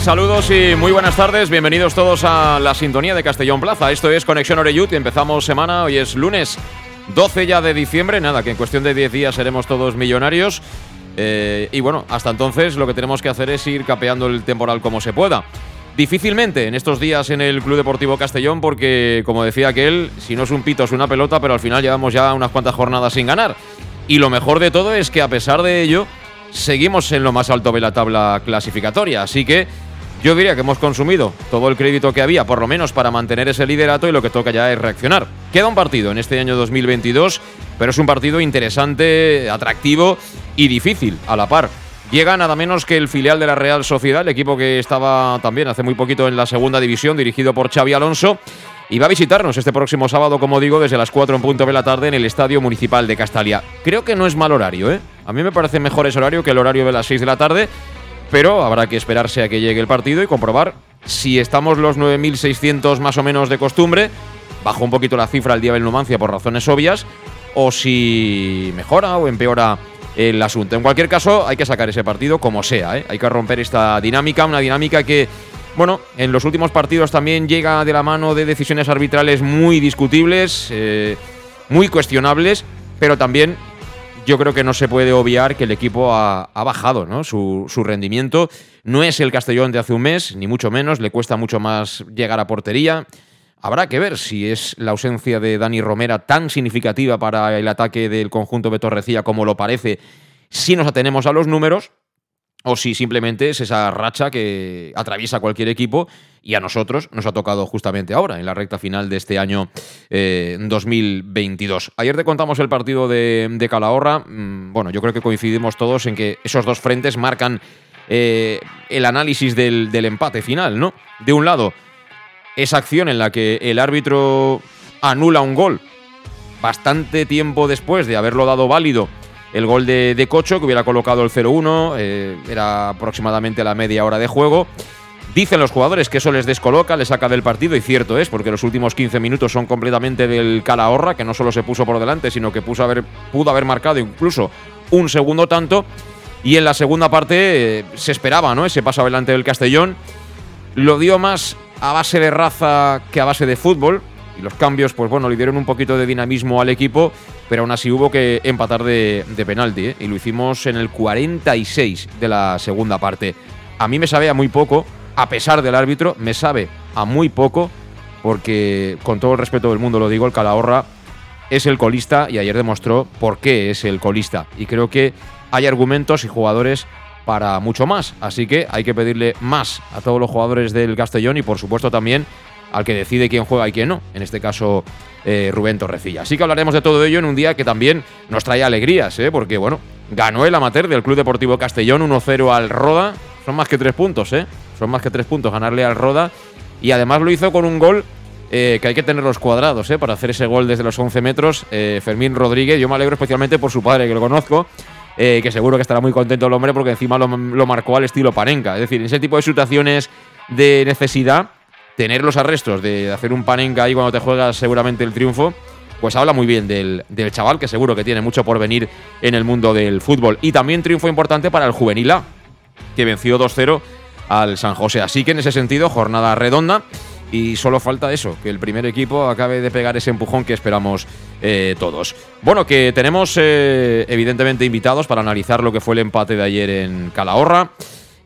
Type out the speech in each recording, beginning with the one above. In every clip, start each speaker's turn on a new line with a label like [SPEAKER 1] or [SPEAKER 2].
[SPEAKER 1] Saludos y muy buenas tardes. Bienvenidos todos a la sintonía de Castellón Plaza. Esto es Conexión Oreyut. Empezamos semana. Hoy es lunes 12 ya de diciembre. Nada, que en cuestión de 10 días seremos todos millonarios. Eh, y bueno, hasta entonces lo que tenemos que hacer es ir capeando el temporal como se pueda. Difícilmente en estos días en el Club Deportivo Castellón, porque como decía aquel, si no es un pito es una pelota, pero al final llevamos ya unas cuantas jornadas sin ganar. Y lo mejor de todo es que a pesar de ello, seguimos en lo más alto de la tabla clasificatoria. Así que yo diría que hemos consumido todo el crédito que había, por lo menos para mantener ese liderato y lo que toca ya es reaccionar. Queda un partido en este año 2022, pero es un partido interesante, atractivo y difícil a la par. Llega nada menos que el filial de la Real Sociedad, el equipo que estaba también hace muy poquito en la segunda división, dirigido por Xavi Alonso, y va a visitarnos este próximo sábado, como digo, desde las 4 en punto de la tarde en el Estadio Municipal de Castalia. Creo que no es mal horario, ¿eh? A mí me parece mejor ese horario que el horario de las 6 de la tarde, pero habrá que esperarse a que llegue el partido y comprobar si estamos los 9.600 más o menos de costumbre, bajo un poquito la cifra el día del Numancia por razones obvias, o si mejora o empeora el asunto. En cualquier caso, hay que sacar ese partido como sea, ¿eh? hay que romper esta dinámica, una dinámica que bueno, en los últimos partidos también llega de la mano de decisiones arbitrales muy discutibles, eh, muy cuestionables, pero también yo creo que no se puede obviar que el equipo ha, bajado ¿no? su, su, rendimiento. No es el Castellón de hace un mes, ni mucho menos, le cuesta mucho más llegar a portería. Habrá que ver si es la ausencia de Dani Romera tan significativa para el ataque del conjunto de Torrecilla como lo parece si nos atenemos a los números, o si simplemente es esa racha que atraviesa cualquier equipo y a nosotros nos ha tocado justamente ahora, en la recta final de este año 2022. Eh, Ayer te contamos el partido de, Calahorra. Mm, bueno, yo creo que coincidimos todos en que esos dos frentes marcan eh, el análisis del empate final, ¿no? De un lado, esa acción en la que el árbitro anula un gol bastante tiempo después de haberlo dado válido el gol de, Cocho, que hubiera colocado el 0-1, eh, era aproximadamente la media hora de juego. Dicen los jugadores que eso les descoloca, les saca del partido, y cierto es, porque los últimos 15 minutos son completamente del Calahorra, que no solo se puso por delante, sino que pudo haber marcado incluso un segundo tanto. Y en la segunda parte eh, se esperaba ¿no? ese paso adelante del Castellón. Lo dio más a base de raza que a base de fútbol. Y los cambios, pues bueno, le dieron un poquito de dinamismo al equipo pero aún así hubo que empatar de, penalti, ¿eh? y lo hicimos en el 46 de la segunda parte. A mí me sabe a muy poco, a pesar del árbitro, me sabe a muy poco, porque con todo el respeto del mundo lo digo, el Calahorra es el colista y ayer demostró por qué es el colista. Y creo que hay argumentos y jugadores para mucho más. Así que hay que pedirle más a todos los jugadores del Castellón y por supuesto también al que decide quién juega y quién no. En este caso eh, Rubén Torrecilla. Así que hablaremos de todo ello en un día que también nos trae alegrías, ¿eh? porque bueno, ganó el amateur del Club Deportivo Castellón 1-0 al Roda. Son más que tres puntos, ¿eh? Son más que tres puntos ganarle al Roda. Y además lo hizo con un gol eh, que hay que tener los cuadrados ¿eh? para hacer ese gol desde los 11 metros. Eh, Fermín Rodríguez, yo me alegro especialmente por su padre, que lo conozco. que seguro que estará muy contento el hombre porque encima lo, marcó al estilo Panenka. Es decir, ese tipo de situaciones de necesidad tener los arrestos de hacer un panenca ahí cuando te juegas seguramente el triunfo, pues habla muy bien del, chaval, que seguro que tiene mucho por venir en el mundo del fútbol. Y también triunfo importante para el Juvenil A, que venció 2-0 al San José. Así que en ese sentido, jornada redonda. Y solo falta eso, que el primer equipo acabe de pegar ese empujón que esperamos eh, todos. Bueno, que tenemos eh, evidentemente invitados para analizar lo que fue el empate de ayer en Calahorra.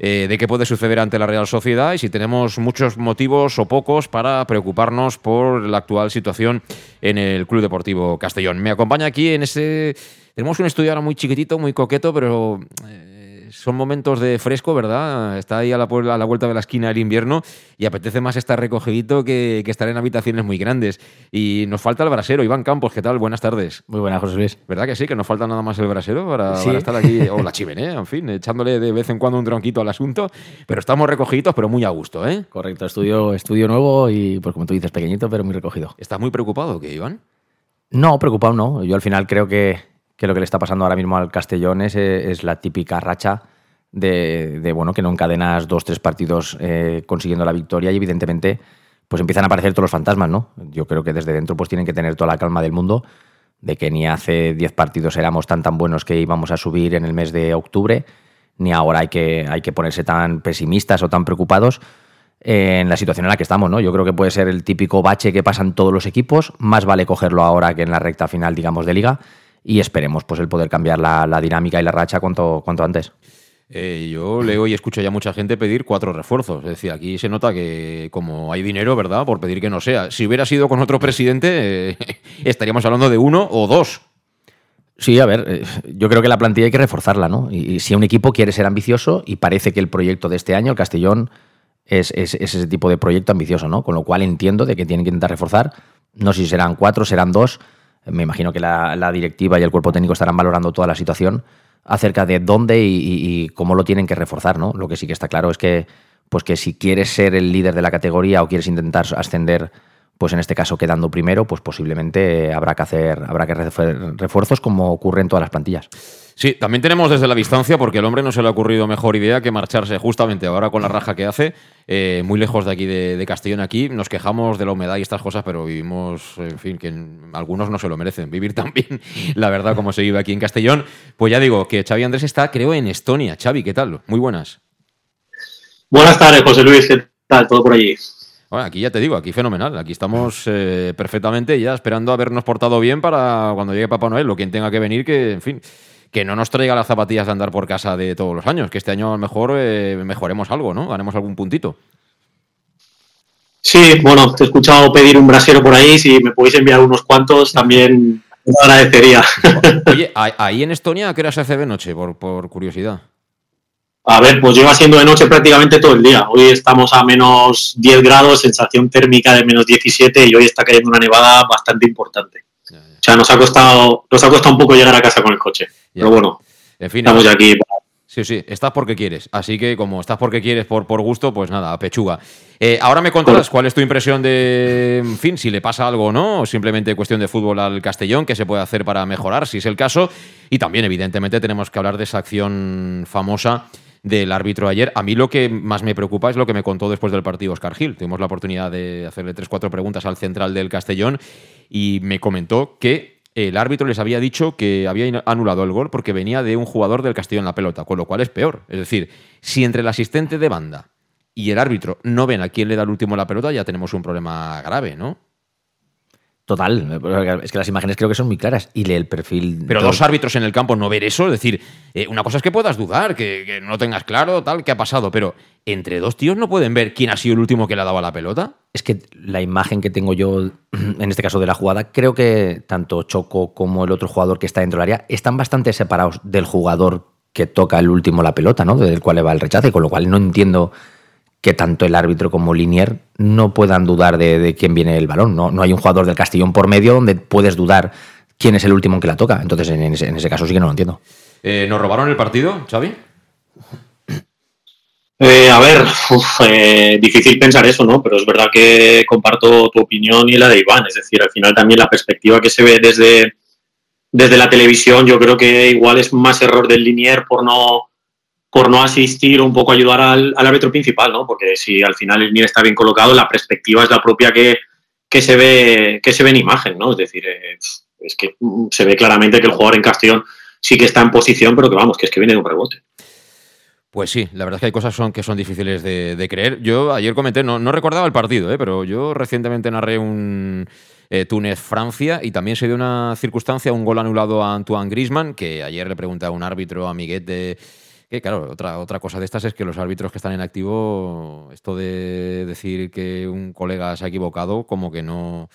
[SPEAKER 1] Eh, de qué puede suceder ante la Real Sociedad y si tenemos muchos motivos o pocos para preocuparnos por la actual situación en el Club Deportivo Castellón. Me acompaña aquí en ese... Tenemos un estudio ahora muy chiquitito, muy coqueto, pero... Eh, son momentos de fresco, ¿verdad? Está ahí a la, a la vuelta de la esquina el invierno y apetece más estar recogidito que, estar en habitaciones muy grandes. Y nos falta el brasero. Iván Campos, ¿qué tal? Buenas tardes.
[SPEAKER 2] Muy buenas, José Luis.
[SPEAKER 1] ¿Verdad que sí? Que nos falta nada más el brasero para, estar aquí, o la chimenea, en fin, echándole de vez en cuando un tronquito al asunto. Pero estamos recogiditos, pero muy a gusto, ¿eh?
[SPEAKER 2] Correcto, estudio, estudio nuevo y, pues como tú dices, pequeñito, pero muy recogido.
[SPEAKER 1] ¿Estás muy preocupado, que Iván?
[SPEAKER 2] No, preocupado no. Yo al final creo que, lo que le está pasando ahora mismo al Castellón es, es la típica racha de, bueno, que no encadenas dos, tres partidos eh, consiguiendo la victoria y evidentemente pues empiezan a aparecer todos los fantasmas, ¿no? Yo creo que desde dentro pues tienen que tener toda la calma del mundo de que ni hace diez partidos éramos tan tan buenos que íbamos a subir en el mes de octubre, ni ahora hay que, hay que ponerse tan pesimistas o tan preocupados en la situación en la que estamos, ¿no? Yo creo que puede ser el típico bache que pasan todos los equipos, más vale cogerlo ahora que en la recta final, digamos, de liga, y esperemos pues el poder cambiar la, la dinámica y la racha cuanto, cuanto antes.
[SPEAKER 1] Eh, yo leo y escucho ya mucha gente pedir cuatro refuerzos. Es decir, aquí se nota que como hay dinero, ¿verdad? Por pedir que no sea. Si hubiera sido con otro presidente, eh, estaríamos hablando de uno o dos.
[SPEAKER 2] Sí, a ver, eh, yo creo que la plantilla hay que reforzarla, ¿no? Y, si un equipo quiere ser ambicioso, y parece que el proyecto de este año, el Castellón, es, ese tipo de proyecto ambicioso, ¿no? Con lo cual entiendo de que tienen que intentar reforzar. No sé si serán cuatro, serán dos. Me imagino que la directiva y el cuerpo técnico estarán valorando toda la situación acerca de dónde y, cómo lo tienen que reforzar, ¿no? Lo que sí que está claro es que, pues que si quieres ser el líder de la categoría o quieres intentar ascender, pues en este caso quedando primero, pues posiblemente habrá que hacer, habrá que refuerzos como ocurre en todas las plantillas.
[SPEAKER 1] Sí, también tenemos desde la distancia, porque el hombre no se le ha ocurrido mejor idea que marcharse justamente ahora con la raja que hace, eh, muy lejos de aquí, de, Castellón. Aquí nos quejamos de la humedad y estas cosas, pero vivimos, en fin, que algunos no se lo merecen. Vivir también, la verdad, como se vive aquí en Castellón. Pues ya digo que Xavi Andrés está, creo, en Estonia. Xavi, ¿qué tal? Muy buenas.
[SPEAKER 3] Buenas tardes, José Luis. ¿Qué tal? ¿Todo por allí?
[SPEAKER 1] Bueno, aquí ya te digo, aquí fenomenal. Aquí estamos eh, perfectamente ya esperando habernos portado bien para cuando llegue Papá Noel o quien tenga que venir, que, en fin, que no nos traiga las zapatillas de andar por casa de todos los años, que este año a lo mejor eh, mejoremos algo, ¿no? Ganemos algún puntito.
[SPEAKER 3] Sí, bueno, te he escuchado pedir un brasero por ahí, si me podéis enviar unos cuantos también lo agradecería.
[SPEAKER 1] Oye, ahí en Estonia, ¿qué hora se hace de noche, por, por curiosidad?
[SPEAKER 3] A ver, pues lleva siendo de noche prácticamente todo el día. Hoy estamos a menos 10 grados, sensación térmica de menos 17 y hoy está cayendo una nevada bastante importante. O sea, nos ha costado, nos ha costado un poco llegar a casa con el coche. Pero bueno, en fin, estamos ya aquí.
[SPEAKER 1] Sí, sí, estás porque quieres. Así que como estás porque quieres por, por gusto, pues nada, pechuga. Eh, ahora me contarás cuál es tu impresión de, en fin, si le pasa algo o no, o simplemente cuestión de fútbol al Castellón, qué se puede hacer para mejorar, si es el caso. Y también, evidentemente, tenemos que hablar de esa acción famosa del árbitro ayer. A mí lo que más me preocupa es lo que me contó después del partido Oscar Gil. Tuvimos la oportunidad de hacerle tres, cuatro preguntas al central del Castellón y me comentó que el árbitro les había dicho que había anulado el gol porque venía de un jugador del Castillo en la pelota, con lo cual es peor. Es decir, si entre el asistente de banda y el árbitro no ven a quién le da el último la pelota, ya tenemos un problema grave, ¿no?
[SPEAKER 2] Total, es que las imágenes creo que son muy claras y lee el perfil.
[SPEAKER 1] Pero dos árbitros en el campo no ver eso, es decir, eh, una cosa es que puedas dudar, que, no tengas claro tal qué ha pasado, pero entre dos tíos no pueden ver quién ha sido el último que le ha dado la pelota.
[SPEAKER 2] Es que la imagen que tengo yo, en este caso de la jugada, creo que tanto Choco como el otro jugador que está dentro del área están bastante separados del jugador que toca el último la pelota, ¿no? Del cual le va el rechace, con lo cual no entiendo que tanto el árbitro como Linier no puedan dudar de, quién viene el balón. No, no hay un jugador del Castellón por medio donde puedes dudar quién es el último que la toca. Entonces, en ese, caso sí que no lo entiendo.
[SPEAKER 1] Eh, ¿Nos robaron el partido, Xavi?
[SPEAKER 3] Eh, a ver, eh, difícil pensar eso, ¿no? Pero es verdad que comparto tu opinión y la de Iván. Es decir, al final también la perspectiva que se ve desde, desde la televisión, yo creo que igual es más error del Linier por no por no asistir o un poco ayudar al, árbitro principal, ¿no? Porque si al final el NIR está bien colocado, la perspectiva es la propia que, que, se, ve, que se ve en imagen, ¿no? Es decir, eh, es que se ve claramente que el jugador en Castellón sí que está en posición, pero que vamos, que es que viene de un rebote.
[SPEAKER 1] Pues sí, la verdad es que hay cosas que son difíciles de, creer. Yo ayer comenté, no, no recordaba el partido, ¿eh? pero yo recientemente narré un eh, Túnez-Francia y también se dio una circunstancia, un gol anulado a Antoine Grisman, que ayer le pregunté a un árbitro, a Miguel de que claro, otra, otra cosa de estas es que los árbitros que están en activo, esto de decir que un colega se ha equivocado, como que no,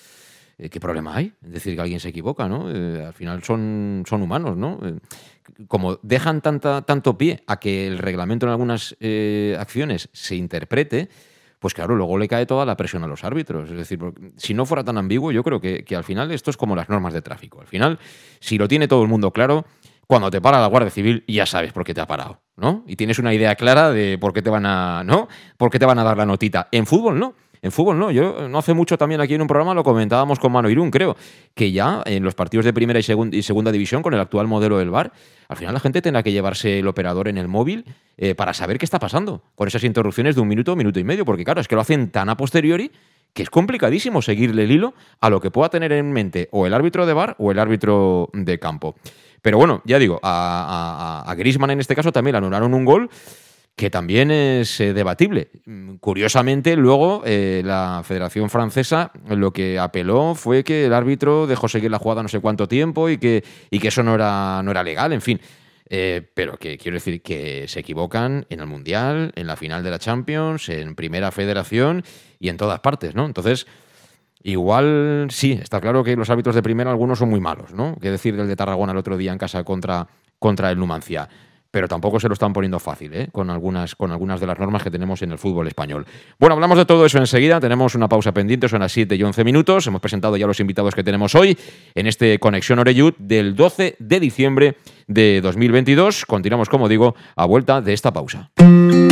[SPEAKER 1] eh, ¿qué problema hay? Es decir, que alguien se equivoca, ¿no? Eh, al final son, son humanos, ¿no? Eh, como dejan tanta, tanto pie a que el reglamento en algunas acciones se interprete, pues claro, luego le cae toda la presión a los árbitros. Es decir, si no fuera tan ambiguo, yo creo que, que al final esto es como las normas de tráfico. Al final, si lo tiene todo el mundo claro, cuando te para la Guardia Civil ya sabes por qué te ha parado, ¿no? Y tienes una idea clara de por qué te van a, ¿no? Por qué te van a dar la notita. En fútbol no. En fútbol no, yo no hace mucho también aquí en un programa lo comentábamos con Mano Irún, creo, que ya en los partidos de primera y, segunda división con el actual modelo del VAR, al final la gente tendrá que llevarse el operador en el móvil eh, para saber qué está pasando con esas interrupciones de un minuto, minuto y medio, porque claro, es que lo hacen tan a posteriori que es complicadísimo seguirle el hilo a lo que pueda tener en mente o el árbitro de VAR o el árbitro de campo. Pero bueno, ya digo, a, a, a Grisman en este caso también le anularon un gol que también es eh, debatible. Curiosamente, luego eh, la Federación Francesa lo que apeló fue que el árbitro dejó seguir la jugada no sé cuánto tiempo y que, y que eso no era, no era legal, en fin. Eh, pero que quiero decir que se equivocan en el Mundial, en la final de la Champions, en Primera Federación y en todas partes, ¿no? Entonces, igual sí, está claro que los árbitros de primera algunos son muy malos, ¿no? Que decir del de Tarragona el otro día en casa contra, contra el Numancia pero tampoco se lo están poniendo fácil, ¿eh? con, algunas, con algunas de las normas que tenemos en el fútbol español. Bueno, hablamos de todo eso enseguida, tenemos una pausa pendiente, son las 7 y 11 minutos, hemos presentado ya los invitados que tenemos hoy en este Conexión Oreyud del 12 de diciembre de 2022. Continuamos, como digo, a vuelta de esta pausa.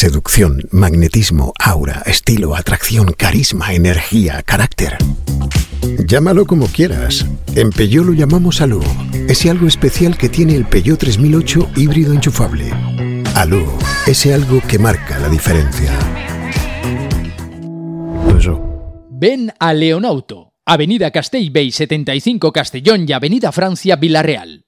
[SPEAKER 4] Seducción, magnetismo, aura, estilo, atracción, carisma, energía, carácter. Llámalo como quieras. En Peugeot lo llamamos Alú. Ese algo especial que tiene el Peugeot 3008 híbrido enchufable. Alú, ese algo que marca la diferencia.
[SPEAKER 5] Ven a Leonauto, Avenida Castellbey 75 Castellón y Avenida Francia Villarreal.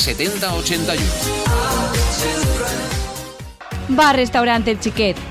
[SPEAKER 6] 7081.
[SPEAKER 7] Bar Restaurante Chiquet.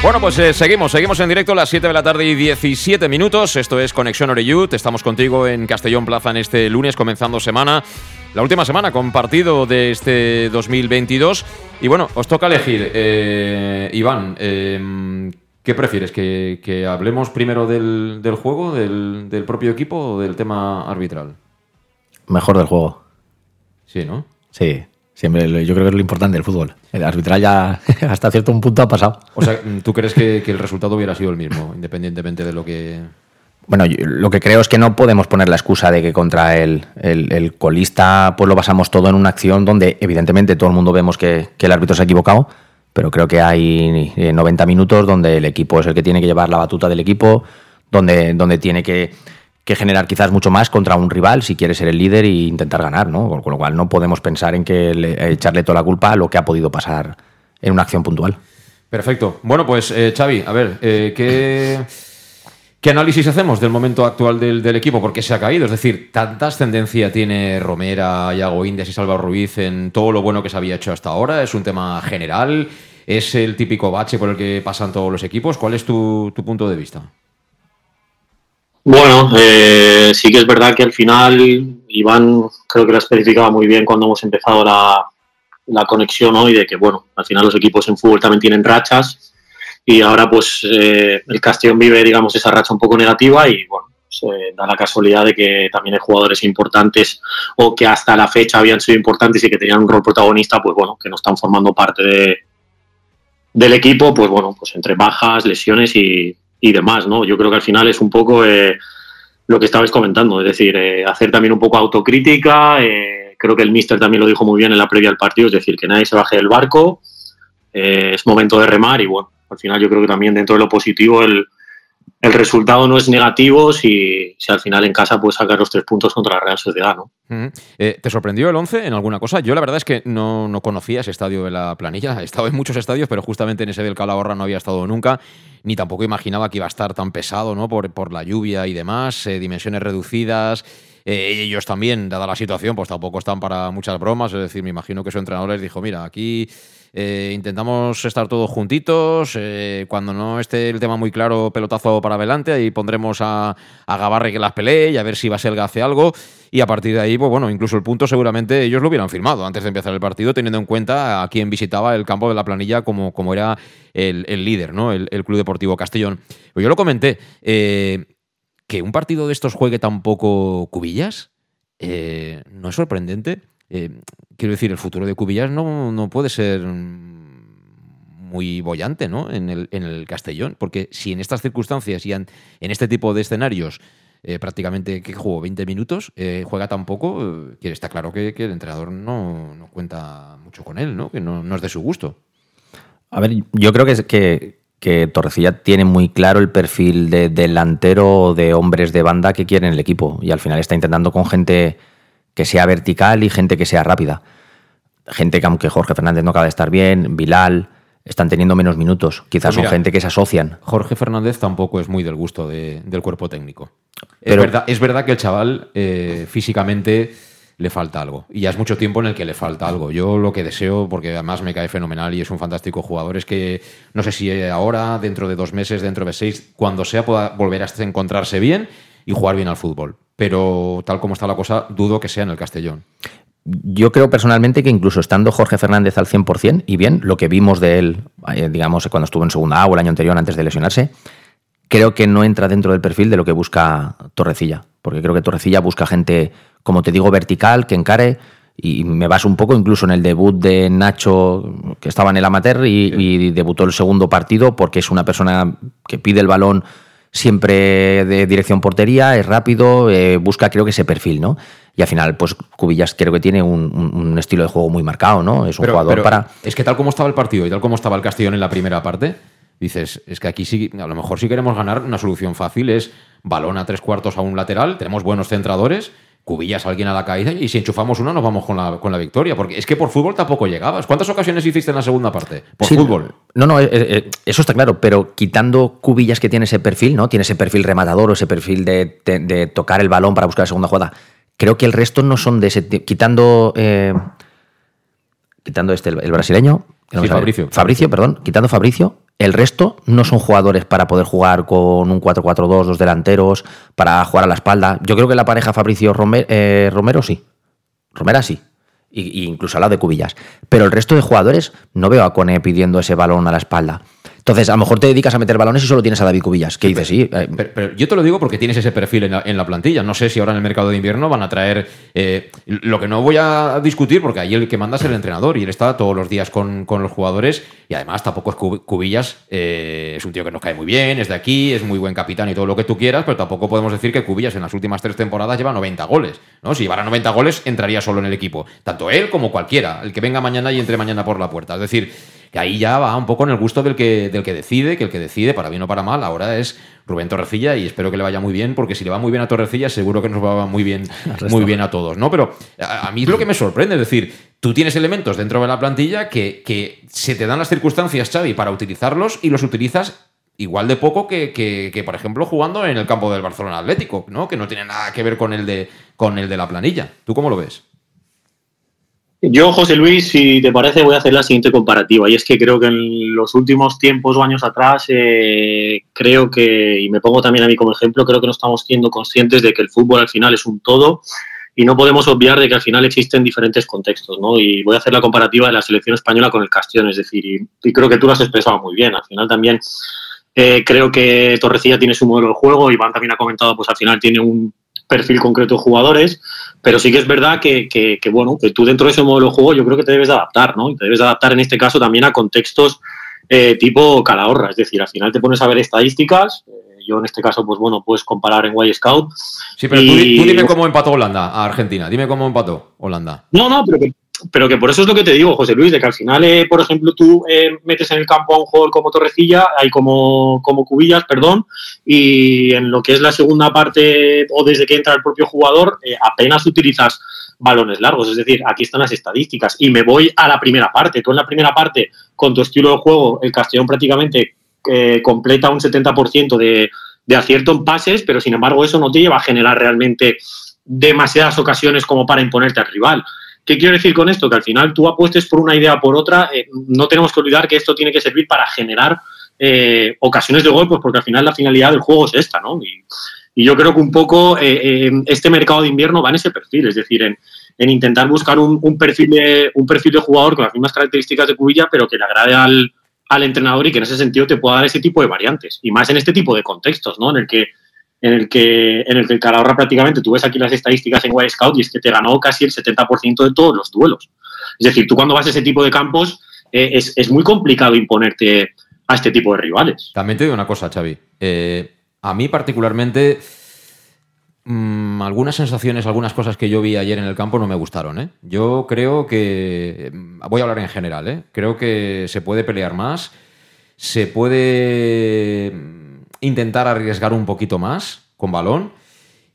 [SPEAKER 1] Bueno, pues eh, seguimos, seguimos en directo a las 7 de la tarde y 17 minutos. Esto es Conexión Oreyud. Estamos contigo en Castellón Plaza en este lunes, comenzando semana. La última semana con partido de este 2022. Y bueno, os toca elegir, eh, Iván, eh, ¿qué prefieres? ¿Que, que hablemos primero del, del juego, del, del propio equipo o del tema arbitral?
[SPEAKER 2] Mejor del juego.
[SPEAKER 1] Sí, ¿no?
[SPEAKER 2] Sí, siempre yo creo que es lo importante del fútbol. El arbitral ya hasta cierto un punto ha pasado.
[SPEAKER 1] O sea, ¿tú crees que, que el resultado hubiera sido el mismo, independientemente de lo que...
[SPEAKER 2] Bueno, yo- lo que creo es que no podemos poner la excusa de que contra el, el- el colista pues lo basamos todo en una acción donde evidentemente todo el mundo vemos que, que el árbitro se ha equivocado, pero creo que hay eh, 90 minutos donde el equipo es el que tiene que llevar la batuta del equipo, donde, donde tiene que, que generar quizás mucho más contra un rival si quiere ser el líder e intentar ganar, ¿no? Con, lo cual no podemos pensar en que le- echarle toda la culpa a lo que ha podido pasar en una acción puntual.
[SPEAKER 1] Perfecto. Bueno, pues eh, Xavi, a ver, eh, ¿qué, ¿qué análisis hacemos del momento actual del, equipo? ¿Por qué se ha caído? Es decir, ¿tanta ascendencia tiene Romera, Iago Indias y Salva Ruiz en todo lo bueno que se había hecho hasta ahora? ¿Es un tema general? ¿Es el típico bache por el que pasan todos los equipos? ¿Cuál es tu punto de vista?
[SPEAKER 3] Bueno, eh, sí que es verdad que al final Iván creo que lo especificaba muy bien cuando hemos empezado la, la conexión hoy de que, bueno, al final los equipos en fútbol también tienen rachas y ahora pues eh, el Castellón vive, digamos, esa racha un poco negativa y, bueno, se da la casualidad de que también hay jugadores importantes o que hasta la fecha habían sido importantes y que tenían un rol protagonista, pues bueno, que no están formando parte de, del equipo, pues bueno, pues entre bajas, lesiones y, y demás, ¿no? Yo creo que al final es un poco eh, lo que estabais comentando, es decir, eh, hacer también un poco autocrítica. eh, creo que el míster también lo dijo muy bien en la previa del partido, es decir, que nadie se baje del barco, eh, es momento de remar y bueno, al final yo creo que también dentro de lo positivo el, el resultado no es negativo si, si al final en casa puedes sacar los tres puntos contra la Real Sociedad, ¿no?
[SPEAKER 1] Eh, ¿Te sorprendió el 11 en alguna cosa? Yo la verdad es que no, no conocía ese estadio de la planilla. He estado en muchos estadios, pero justamente en ese del Calahorra no había estado nunca. Ni tampoco imaginaba que iba a estar tan pesado, ¿no? Por, por la lluvia y demás, eh, dimensiones reducidas. Eh, ellos también, dada la situación, pues tampoco están para muchas bromas. Es decir, me imagino que su entrenador les dijo, mira, aquí eh, intentamos estar todos juntitos. eh, cuando no esté el tema muy claro, pelotazo para adelante. Ahí pondremos a, a Gabarre que las pelee y a ver si Baselga hace algo. Y a partir de ahí, pues bueno, incluso el punto seguramente ellos lo hubieran firmado antes de empezar el partido, teniendo en cuenta a quien visitaba el campo de la planilla como, como era el, líder, ¿no? El, Club Deportivo Castellón. Pues yo lo comenté. eh, que un partido de estos juegue tan poco cubillas. ¿no es sorprendente? Eh, quiero decir, el futuro de Cubillas no, no puede ser muy bollante ¿no? en, el, en el Castellón, porque si en estas circunstancias y en, este tipo de escenarios eh, prácticamente que jugó 20 minutos, eh, juega tan poco, está claro que, el entrenador no, no, cuenta mucho con él, ¿no? que no, no, es de su gusto.
[SPEAKER 2] A ver, yo creo que, que, que Torrecilla tiene muy claro el perfil de delantero de hombres de banda que quiere en el equipo y al final está intentando con gente que sea vertical y gente que sea rápida. Gente que aunque Jorge Fernández no acaba de estar bien, Bilal, están teniendo menos minutos. Quizás pues son gente que se asocian.
[SPEAKER 1] Jorge Fernández tampoco es muy del gusto del cuerpo técnico. es, verdad, es verdad que el chaval eh, físicamente le falta algo. Y ya es mucho tiempo en el que le falta algo. Yo lo que deseo, porque además me cae fenomenal y es un fantástico jugador, es que no sé si ahora, dentro de dos meses, dentro de seis, cuando sea, pueda volver a encontrarse bien y jugar bien al fútbol. Pero tal como está la cosa, dudo que sea en el Castellón.
[SPEAKER 2] Yo creo personalmente que incluso estando Jorge Fernández al 100% y bien, lo que vimos de él, eh, digamos, cuando estuvo en segunda A o el año anterior antes de lesionarse, creo que no entra dentro del perfil de lo que busca Torrecilla. Porque creo que Torrecilla busca gente, como te digo, vertical, que encare. Y me baso un poco incluso en el debut de Nacho, que estaba en el amateur y, y debutó el segundo partido, porque es una persona que pide el balón siempre de dirección portería, es rápido, eh, busca creo que ese perfil, ¿no? Y al final, pues Cubillas creo que tiene un, estilo de juego muy marcado, ¿no? Es un jugador para.
[SPEAKER 1] Es que tal como estaba el partido y tal como estaba el Castellón en la primera parte, dices, es que aquí sí, a lo mejor si queremos ganar, una solución fácil es balón a tres cuartos a un lateral, tenemos buenos centradores cubillas a alguien a la caída y si enchufamos uno nos vamos con la, con la victoria. Porque es que por fútbol tampoco llegabas. ¿Cuántas ocasiones hiciste en la segunda parte? Por fútbol.
[SPEAKER 2] No, no, eh, eh, eso está claro, pero quitando cubillas que tiene ese perfil, ¿no? Tiene ese perfil rematador o ese perfil de, tocar el balón para buscar la segunda jugada. Creo que el resto no son de ese. Quitando. Eh, quitando este, el, brasileño.
[SPEAKER 1] Fabricio.
[SPEAKER 2] Fabricio, perdón. Quitando Fabricio, el resto no son jugadores para poder jugar con un 4-4-2, dos delanteros, para jugar a la espalda. Yo creo que la pareja Fabricio eh, Romero, sí. Romera sí. Y, incluso al lado de Cubillas. Pero el resto de jugadores no veo a Cone pidiendo ese balón a la espalda. Entonces, a lo mejor te dedicas a meter balones y solo tienes a David Cubillas. ¿Qué dices? Sí.
[SPEAKER 1] Eh, pero, yo te lo digo porque tienes ese perfil en la, plantilla. No sé si ahora en el mercado de invierno van a traer. Eh, lo que no voy a discutir, porque ahí el que manda es el entrenador y él está todos los días con, los jugadores. Y además, tampoco es Cubillas. Eh, es un tío que nos cae muy bien, es de aquí, es muy buen capitán y todo lo que tú quieras, pero tampoco podemos decir que Cubillas en las últimas tres temporadas lleva 90 goles. ¿no? Si llevara 90 goles, entraría solo en el equipo. Tanto él como cualquiera, el que venga mañana y entre mañana por la puerta. Es decir que ahí ya va un poco en el gusto del que, del que decide, que el que decide, para bien o para mal, ahora es Rubén Torrecilla y espero que le vaya muy bien, porque si le va muy bien a Torrecilla, seguro que nos va muy bien, muy bien a todos, ¿no? Pero a, mí es lo que me sorprende, es decir, tú tienes elementos dentro de la plantilla que, que se te dan las circunstancias, Xavi, para utilizarlos y los utilizas igual de poco que, que, por ejemplo, jugando en el campo del Barcelona Atlético, ¿no? Que no tiene nada que ver con el de, con el de la planilla. ¿Tú cómo lo ves?
[SPEAKER 3] Yo, José Luis, si te parece, voy a hacer la siguiente comparativa. Y es que creo que en los últimos tiempos o años atrás, eh, creo que, y me pongo también a mí como ejemplo, creo que no estamos siendo conscientes de que el fútbol al final es un todo y no podemos obviar de que al final existen diferentes contextos. ¿no? Y voy a hacer la comparativa de la selección española con el Castellón, es decir, y, creo que tú lo has expresado muy bien. Al final también eh, creo que Torrecilla tiene su modelo de juego, Iván también ha comentado, pues al final tiene un perfil concreto de jugadores, pero sí que es verdad que, bueno, que tú dentro de ese modelo de juego yo creo que te debes adaptar, ¿no? Y te debes adaptar en este caso también a contextos eh, tipo calahorra, es decir, al final te pones a ver estadísticas, eh, yo en este caso, pues bueno, puedes comparar en Y Scout.
[SPEAKER 1] Sí, pero tú, dime cómo empató Holanda a Argentina, dime cómo empató Holanda.
[SPEAKER 3] No, no, pero que pero que por eso es lo que te digo, José Luis, de que al final, eh, por ejemplo, tú eh, metes en el campo a un jugador como Torrecilla, hay como, como Cubillas, perdón, y en lo que es la segunda parte o desde que entra el propio jugador, eh, apenas utilizas balones largos. Es decir, aquí están las estadísticas. Y me voy a la primera parte. Tú en la primera parte, con tu estilo de juego, el Castellón prácticamente completa un 70% de, de acierto en pases, pero sin embargo eso no te lleva a generar realmente demasiadas ocasiones como para imponerte al rival. ¿Qué quiero decir con esto? Que al final tú apuestes por una idea o por otra, eh, no tenemos que olvidar que esto tiene que servir para generar eh, ocasiones de gol, pues porque al final la finalidad del juego es esta, ¿no? Y, yo creo que un poco eh, este mercado de invierno va en ese perfil, es decir, en, intentar buscar un, perfil de, un perfil de jugador con las mismas características de Cubilla, pero que le agrade al, al entrenador y que en ese sentido te pueda dar ese tipo de variantes. Y más en este tipo de contextos, ¿no? En el que en el que en el que el Calahorra prácticamente, tú ves aquí las estadísticas en Wild Scout y es que te ganó casi el 70% de todos los duelos. Es decir, tú cuando vas a ese tipo de campos eh, es, es, muy complicado imponerte a este tipo de rivales.
[SPEAKER 1] También te digo una cosa, Xavi. Eh, a mí particularmente mmm, algunas sensaciones, algunas cosas que yo vi ayer en el campo no me gustaron. ¿eh? Yo creo que, voy a hablar en general, ¿eh? creo que se puede pelear más, se puede intentar arriesgar un poquito más con balón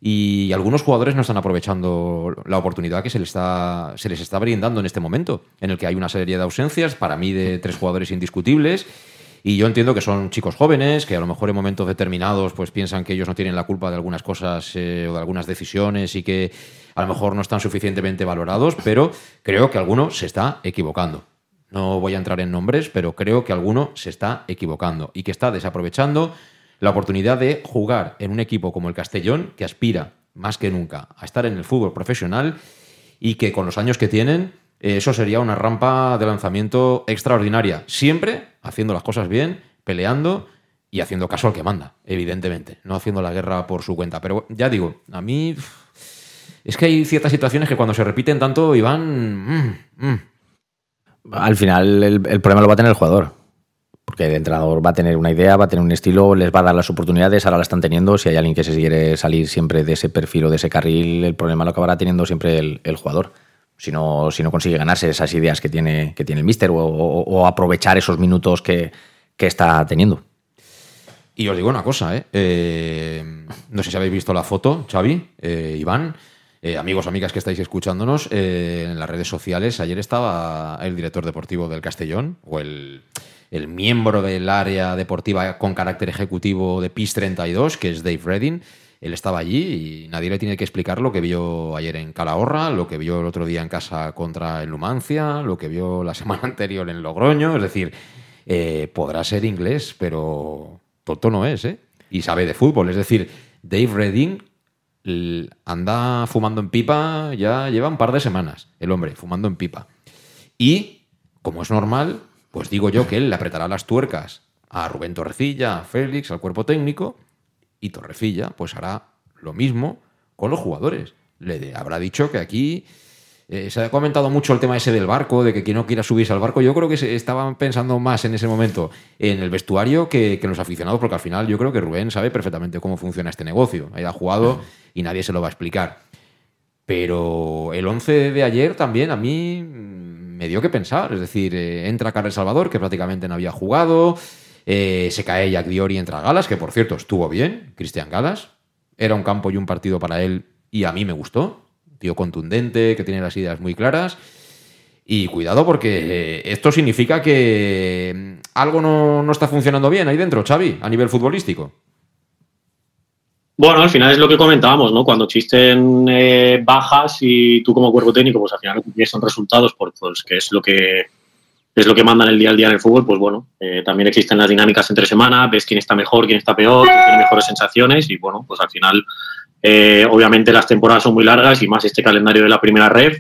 [SPEAKER 1] y algunos jugadores no están aprovechando la oportunidad que se les, está, se les está brindando en este momento, en el que hay una serie de ausencias, para mí de tres jugadores indiscutibles y yo entiendo que son chicos jóvenes, que a lo mejor en momentos determinados pues piensan que ellos no tienen la culpa de algunas cosas eh, o de algunas decisiones y que a lo mejor no están suficientemente valorados, pero creo que alguno se está equivocando. No voy a entrar en nombres, pero creo que alguno se está equivocando y que está desaprovechando la oportunidad de jugar en un equipo como el Castellón, que aspira más que nunca a estar en el fútbol profesional y que con los años que tienen eh, eso sería una rampa de lanzamiento extraordinaria. Siempre haciendo las cosas bien, peleando y haciendo caso al que manda, evidentemente. No haciendo la guerra por su cuenta. Pero ya digo, a mí. Es que hay ciertas situaciones que cuando se repiten tanto, Iván. Mm, mm.
[SPEAKER 2] Al final, el, el problema lo va a tener el jugador. Porque el entrenador va a tener una idea, va a tener un estilo, les va a dar las oportunidades, ahora la están teniendo. Si hay alguien que se quiere salir siempre de ese perfil o de ese carril, el problema lo acabará teniendo siempre el, jugador si no, si no consigue ganarse esas ideas que tiene, que tiene el míster o, aprovechar esos minutos que, que, está teniendo.
[SPEAKER 1] Y os digo una cosa, ¿eh? Eh, no sé si habéis visto la foto, Xavi, eh, Iván, eh, amigos, amigas que estáis escuchándonos, en las redes sociales, ayer estaba el director deportivo del Castellón, o el, el miembro del área deportiva con carácter ejecutivo de PIS 32, que es Dave Redding, él estaba allí y nadie le tiene que explicar lo que vio ayer en Calahorra, lo que vio el otro día en casa contra el Numancia, lo que vio la semana anterior en Logroño. Es decir, eh, podrá ser inglés, pero tonto no es, ¿eh? Y sabe de fútbol. Es decir, Dave Redding anda fumando en pipa, ya lleva un par de semanas, el hombre, fumando en pipa. Y, como es normal, pues digo yo que él le apretará las tuercas a Rubén Torrecilla, a Félix, al cuerpo técnico, y Torrecilla pues hará lo mismo con los jugadores. Le habrá dicho que aquí eh, se ha comentado mucho el tema ese del barco, de que quien no quiera subirse al barco. Yo creo que se estaban pensando más en ese momento en el vestuario que, que, en los aficionados, porque al final yo creo que Rubén sabe perfectamente cómo funciona este negocio. Ahí ha jugado y nadie se lo va a explicar. Pero el 11 de ayer también a mí me dio que pensar. Es decir, eh, entra Carles Salvador, que prácticamente no había jugado. Eh, se cae Jack Diori entra Galas, que por cierto estuvo bien, Cristian Galas. Era un campo y un partido para él y a mí me gustó. Tío contundente, que tiene las ideas muy claras. Y cuidado porque eh, esto significa que mm, algo no, no, está funcionando bien ahí dentro, Xavi, a nivel futbolístico.
[SPEAKER 3] Bueno, al final es lo que comentábamos, ¿no? Cuando existen eh, bajas y tú como cuerpo técnico, pues al final son resultados, pues, pues que es lo que es lo que mandan el día al día en el fútbol, pues bueno, eh, también existen las dinámicas entre semana, ves quién está mejor, quién está peor, quién tiene mejores sensaciones y bueno, pues al final, eh, obviamente las temporadas son muy largas y más este calendario de la primera red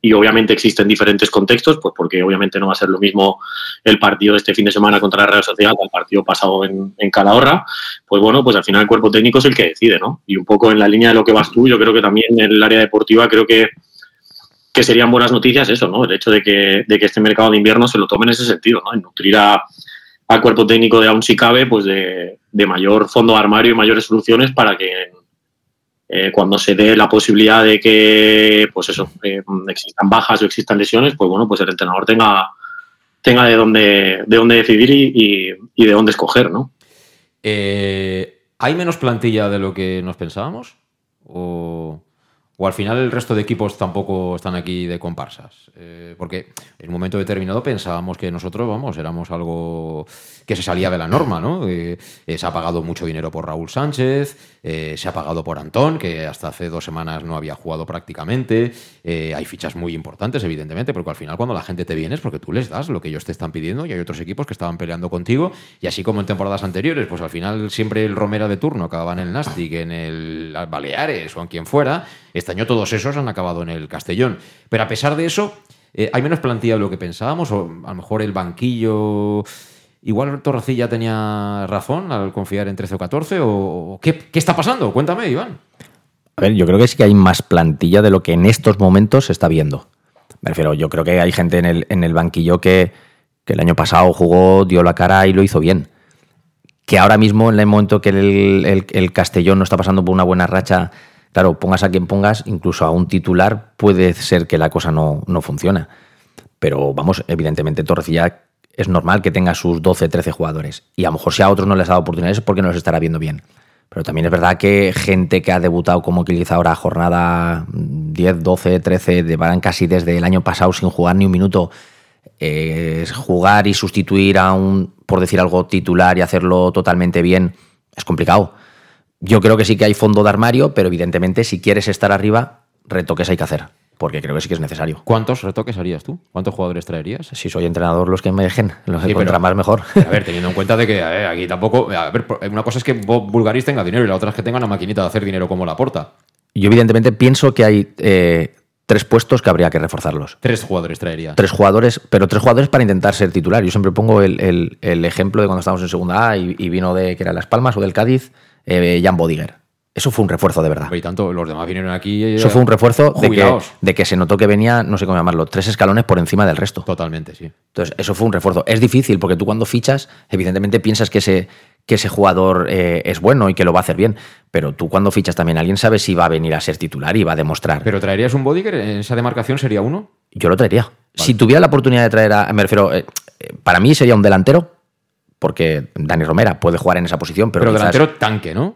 [SPEAKER 3] y obviamente existen diferentes contextos, pues porque obviamente no va a ser lo mismo el partido de este fin de semana contra la Real Sociedad el partido pasado en, en Calahorra, pues bueno, pues al final el cuerpo técnico es el que decide, ¿no? Y un poco en la línea de lo que vas tú, yo creo que también en el área deportiva creo que que serían buenas noticias eso, ¿no? El hecho de que, de que este mercado de invierno se lo tome en ese sentido, ¿no? En nutrir a, al cuerpo técnico de aún si cabe, pues de, de, mayor fondo armario y mayores soluciones para que eh, cuando se dé la posibilidad de que, pues eso, eh, existan bajas o existan lesiones, pues bueno, pues el entrenador tenga, tenga de dónde, de dónde decidir y, y, de dónde escoger, ¿no?
[SPEAKER 1] Eh, ¿Hay menos plantilla de lo que nos pensábamos? ¿O...? O al final el resto de equipos tampoco están aquí de comparsas. Eh, porque en un momento determinado pensábamos que nosotros, vamos, éramos algo que se salía de la norma, ¿no? Eh, eh, se ha pagado mucho dinero por Raúl Sánchez, eh, se ha pagado por Antón, que hasta hace dos semanas no había jugado prácticamente. Hay fichas muy importantes, evidentemente, porque al final cuando la gente te viene es porque tú les das lo que ellos te están pidiendo y hay otros equipos que estaban peleando contigo. Y así como en temporadas anteriores, pues al final siempre el Romera de turno acababa en el Nastic, en el Baleares o en quien fuera año todos esos han acabado en el Castellón. Pero a pesar de eso, eh, hay menos plantilla de lo que pensábamos, o a lo mejor el banquillo Igual Torrecilla tenía razón al confiar en 13 o 14, o ¿qué, qué está pasando? Cuéntame, Iván.
[SPEAKER 2] A ver, yo creo que sí que hay más plantilla de lo que en estos momentos se está viendo. Me refiero, yo creo que hay gente en el, en el banquillo que, que el año pasado jugó, dio la cara y lo hizo bien. Que ahora mismo, en el momento que el- el Castellón no está pasando por una buena racha, claro, pongas a quien pongas, incluso a un titular, puede ser que la cosa no, no funcione. Pero vamos, evidentemente Torrecilla es normal que tenga sus 12, 13 jugadores. Y a lo mejor si a otros no les ha dado oportunidades es porque no los estará viendo bien. Pero también es verdad que gente que ha debutado como utilizadora jornada 10, 12, 13, de- van casi desde el año pasado sin jugar ni un minuto, eh, jugar y sustituir a un, por decir algo, titular y hacerlo totalmente bien, es complicado. Yo creo que sí que hay fondo de armario, pero evidentemente si quieres estar arriba, retoques hay que hacer, porque creo que sí que es necesario.
[SPEAKER 1] ¿Cuántos retoques harías tú? ¿Cuántos jugadores traerías?
[SPEAKER 2] Si soy entrenador, los que me dejen, los que
[SPEAKER 1] Sí, pero-
[SPEAKER 2] más mejor.
[SPEAKER 1] A ver, teniendo en cuenta de que a ver, aquí tampoco. A ver, una cosa es que Bulgaris tenga dinero y la otra es que tenga una maquinita de hacer dinero como la porta.
[SPEAKER 2] Yo evidentemente pienso que hay eh, tres puestos que habría que reforzarlos.
[SPEAKER 1] Tres jugadores traería.
[SPEAKER 2] Tres jugadores, pero tres jugadores para intentar ser titular. Yo siempre pongo el, el- el ejemplo de cuando estábamos en segunda A y, y vino de que era Las Palmas o del Cádiz, eh, Jan Bodiger. Eso fue un refuerzo de verdad.
[SPEAKER 1] Y tanto, los demás vinieron aquí. eh,
[SPEAKER 2] Eso fue un refuerzo de que, de que se notó que venía, no sé cómo llamarlo, tres escalones por encima del resto.
[SPEAKER 1] Totalmente, sí.
[SPEAKER 2] Entonces, eso fue un refuerzo. Es difícil porque tú cuando fichas, evidentemente piensas que ese, que ese jugador eh, es bueno y que lo va a hacer bien, pero tú cuando fichas también alguien sabe si va a venir a ser titular y va a demostrar.
[SPEAKER 1] ¿Pero traerías un Bodiger? ¿En esa demarcación sería uno?
[SPEAKER 2] Yo lo traería. Si tuviera la oportunidad de traer a. Me refiero. eh, para mí sería un delantero, porque Dani Romera puede jugar en esa posición, pero.
[SPEAKER 1] Pero,
[SPEAKER 2] quizás-
[SPEAKER 1] delantero tanque, ¿no?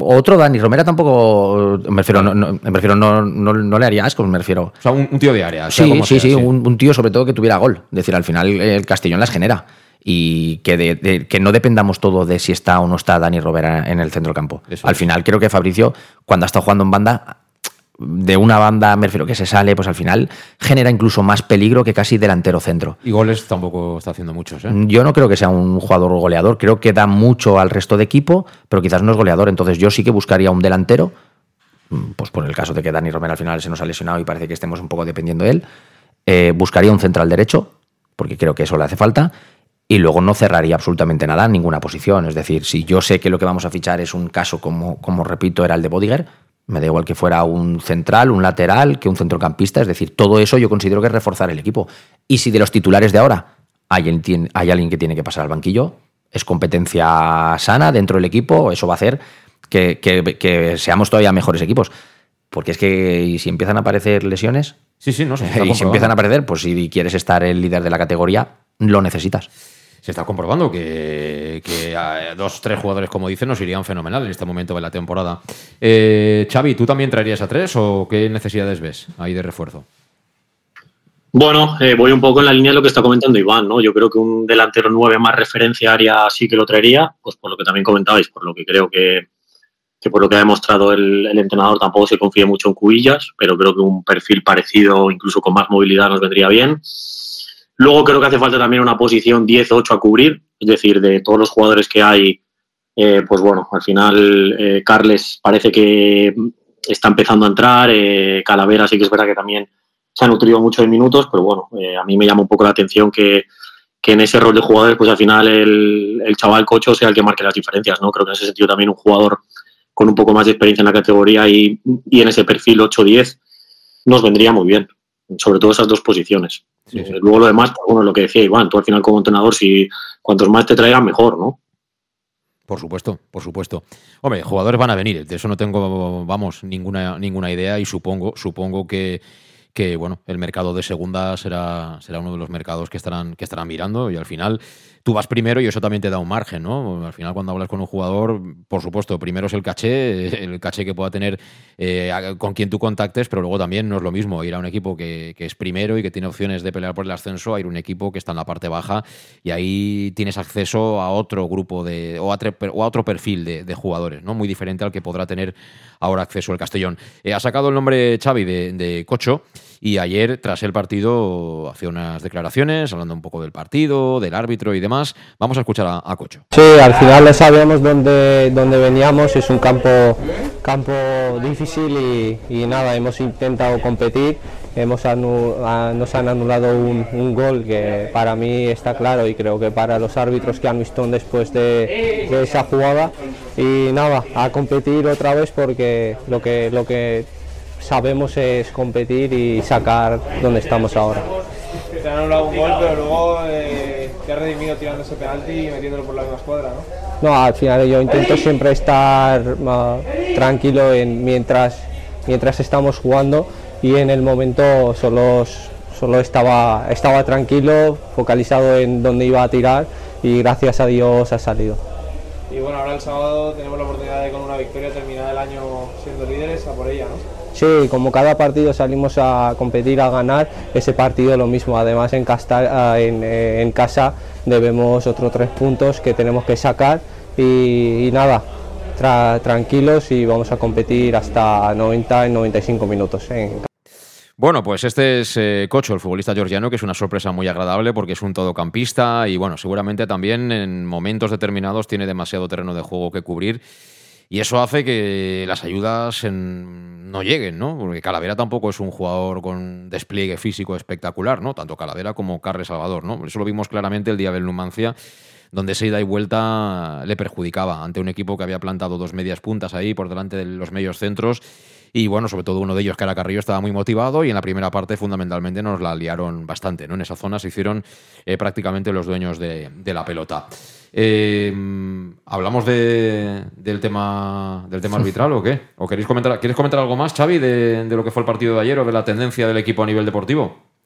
[SPEAKER 2] Otro Dani Romera tampoco. Me refiero, no, no- me refiero no, no, le haría asco, me refiero.
[SPEAKER 1] O sea, un, un tío de área.
[SPEAKER 2] Sí, sí,
[SPEAKER 1] sea,
[SPEAKER 2] sí, Un, un tío sobre todo que tuviera gol. Es decir, al final el Castellón las genera. Y que, de- de- que no dependamos todo de si está o no está Dani Romera en el centro del campo.
[SPEAKER 1] Eso
[SPEAKER 2] al
[SPEAKER 1] es.
[SPEAKER 2] final creo que Fabricio, cuando ha estado jugando en banda, de una banda, me refiero que se sale, pues al final genera incluso más peligro que casi delantero centro.
[SPEAKER 1] Y goles tampoco está haciendo muchos, ¿eh?
[SPEAKER 2] Yo no creo que sea un jugador goleador, creo que da mucho al resto de equipo, pero quizás no es goleador. Entonces yo sí que buscaría un delantero, mm, pues por el caso de que Dani Romero al final se nos ha lesionado y parece que estemos un poco dependiendo de él. Eh, buscaría un central derecho, porque creo que eso le hace falta. Y luego no cerraría absolutamente nada en ninguna posición. Es decir, si yo sé que lo que vamos a fichar es un caso como, como repito, era el de Bodiger, me da igual que fuera un central, un lateral, que un centrocampista. Es decir, todo eso yo considero que es reforzar el equipo. Y si de los titulares de ahora hay, alguien tien- hay alguien que tiene que pasar al banquillo, es competencia sana dentro del equipo, eso va a hacer que, que- que seamos todavía mejores equipos. Porque es que y si empiezan a aparecer lesiones,
[SPEAKER 1] Sí, sí, no
[SPEAKER 2] y si empiezan a aparecer, pues si quieres estar el líder de la categoría, lo necesitas.
[SPEAKER 1] Se está comprobando que, que dos, tres jugadores, como dicen, nos irían fenomenal en este momento de la temporada. Eh, Xavi, ¿tú también traerías a tres o qué necesidades ves ahí de refuerzo?
[SPEAKER 3] Bueno, eh, voy un poco en la línea de lo que está comentando Iván, ¿no? Yo creo que un delantero 9 más referencia área sí que lo traería, pues por lo que también comentabais, por lo que creo que, que por lo que ha demostrado el, el entrenador tampoco se confía mucho en Cubillas, pero creo que un perfil parecido, incluso con más movilidad, nos vendría bien. Luego creo que hace falta también una posición 10-8 a cubrir, es decir, de todos los jugadores que hay, eh, pues bueno, al final eh, Carles parece que está empezando a entrar, eh, Calavera sí que es verdad que también se ha nutrido mucho de minutos, pero bueno, eh, a mí me llama un poco la atención que, que en ese rol de jugadores, pues al final el, el chaval Cocho sea el que marque las diferencias, ¿no? Creo que en ese sentido también un jugador con un poco más de experiencia en la categoría y, y en ese perfil 8-10 nos vendría muy bien, sobre todo esas dos posiciones.
[SPEAKER 1] Sí, sí.
[SPEAKER 3] Luego lo demás, pues, bueno, lo que decía Iván, tú al final como entrenador, si cuantos más te traigan, mejor, ¿no?
[SPEAKER 1] Por supuesto, por supuesto. Hombre, jugadores van a venir, de eso no tengo, vamos, ninguna, ninguna idea y supongo, supongo que, que bueno, el mercado de segunda será, será uno de los mercados que estarán, que estarán mirando y al final tú vas primero y eso también te da un margen, ¿no? Al final cuando hablas con un jugador, por supuesto, primero es el caché, el caché que pueda tener eh, con quien tú contactes, pero luego también no es lo mismo ir a un equipo que, es primero y que tiene opciones de pelear por el ascenso, a ir a un equipo que está en la parte baja y ahí tienes acceso a otro grupo de o a, tre- o a otro perfil de, jugadores, ¿no? Muy diferente al que podrá tener ahora acceso el Castellón. Eh, ha sacado el nombre Xavi de Cocho y ayer, tras el partido, hacía unas declaraciones hablando un poco del partido, del árbitro y demás. Vamos a escuchar a, a Cocho.
[SPEAKER 8] Sí, al final ya sabemos dónde, dónde veníamos, es un campo, campo difícil y, y nada, hemos intentado competir hemos nos han anulado un, gol que para mí está claro y creo que para los árbitros que han visto después de, esa jugada y nada, a competir otra vez porque lo que, lo que sabemos es competir y sacar donde estamos ahora.
[SPEAKER 9] Te han anulado un gol, pero luego eh, te has redimido tirando ese penalti y metiéndolo por la misma escuadra, ¿no?
[SPEAKER 8] No, al final yo intento siempre estar uh, tranquilo en, mientras, mientras estamos jugando y en el momento solo, solo estaba, estaba tranquilo, focalizado en dónde iba a tirar y gracias a Dios ha salido.
[SPEAKER 9] Y bueno, ahora el sábado tenemos la oportunidad de con una victoria terminar el año siendo líderes a por ella, ¿no?
[SPEAKER 8] Sí, como cada partido salimos a competir, a ganar, ese partido lo mismo. Además en, ah, eh, en, casa debemos otros tres puntos que tenemos que sacar y, nada, tranquilos y vamos a competir hasta 90 en 95 minutos.
[SPEAKER 1] Bueno, pues este es eh, Cocho, el futbolista georgiano, que es una sorpresa muy agradable porque es un todocampista y bueno, seguramente también en momentos determinados tiene demasiado terreno de juego que cubrir y eso hace que las ayudas no lleguen, ¿no? Porque Calavera tampoco es un jugador con despliegue físico espectacular, ¿no? Tanto Calavera como Carles Salvador, ¿no? Eso lo vimos claramente el día del Numancia donde esa ida y vuelta le perjudicaba ante un equipo que había plantado dos medias puntas ahí por delante de los medios centros y bueno, sobre todo uno de ellos, era Carrillo, estaba muy motivado y en la primera parte fundamentalmente nos la liaron bastante. ¿no? En esa zona se hicieron eh, prácticamente los dueños de, la pelota. Eh, ¿Hablamos del, tema, del tema arbitral o qué? ¿O queréis comentar, ¿Quieres comentar algo más, Xavi, de, de lo que fue el partido de ayer o de la tendencia del equipo a nivel deportivo?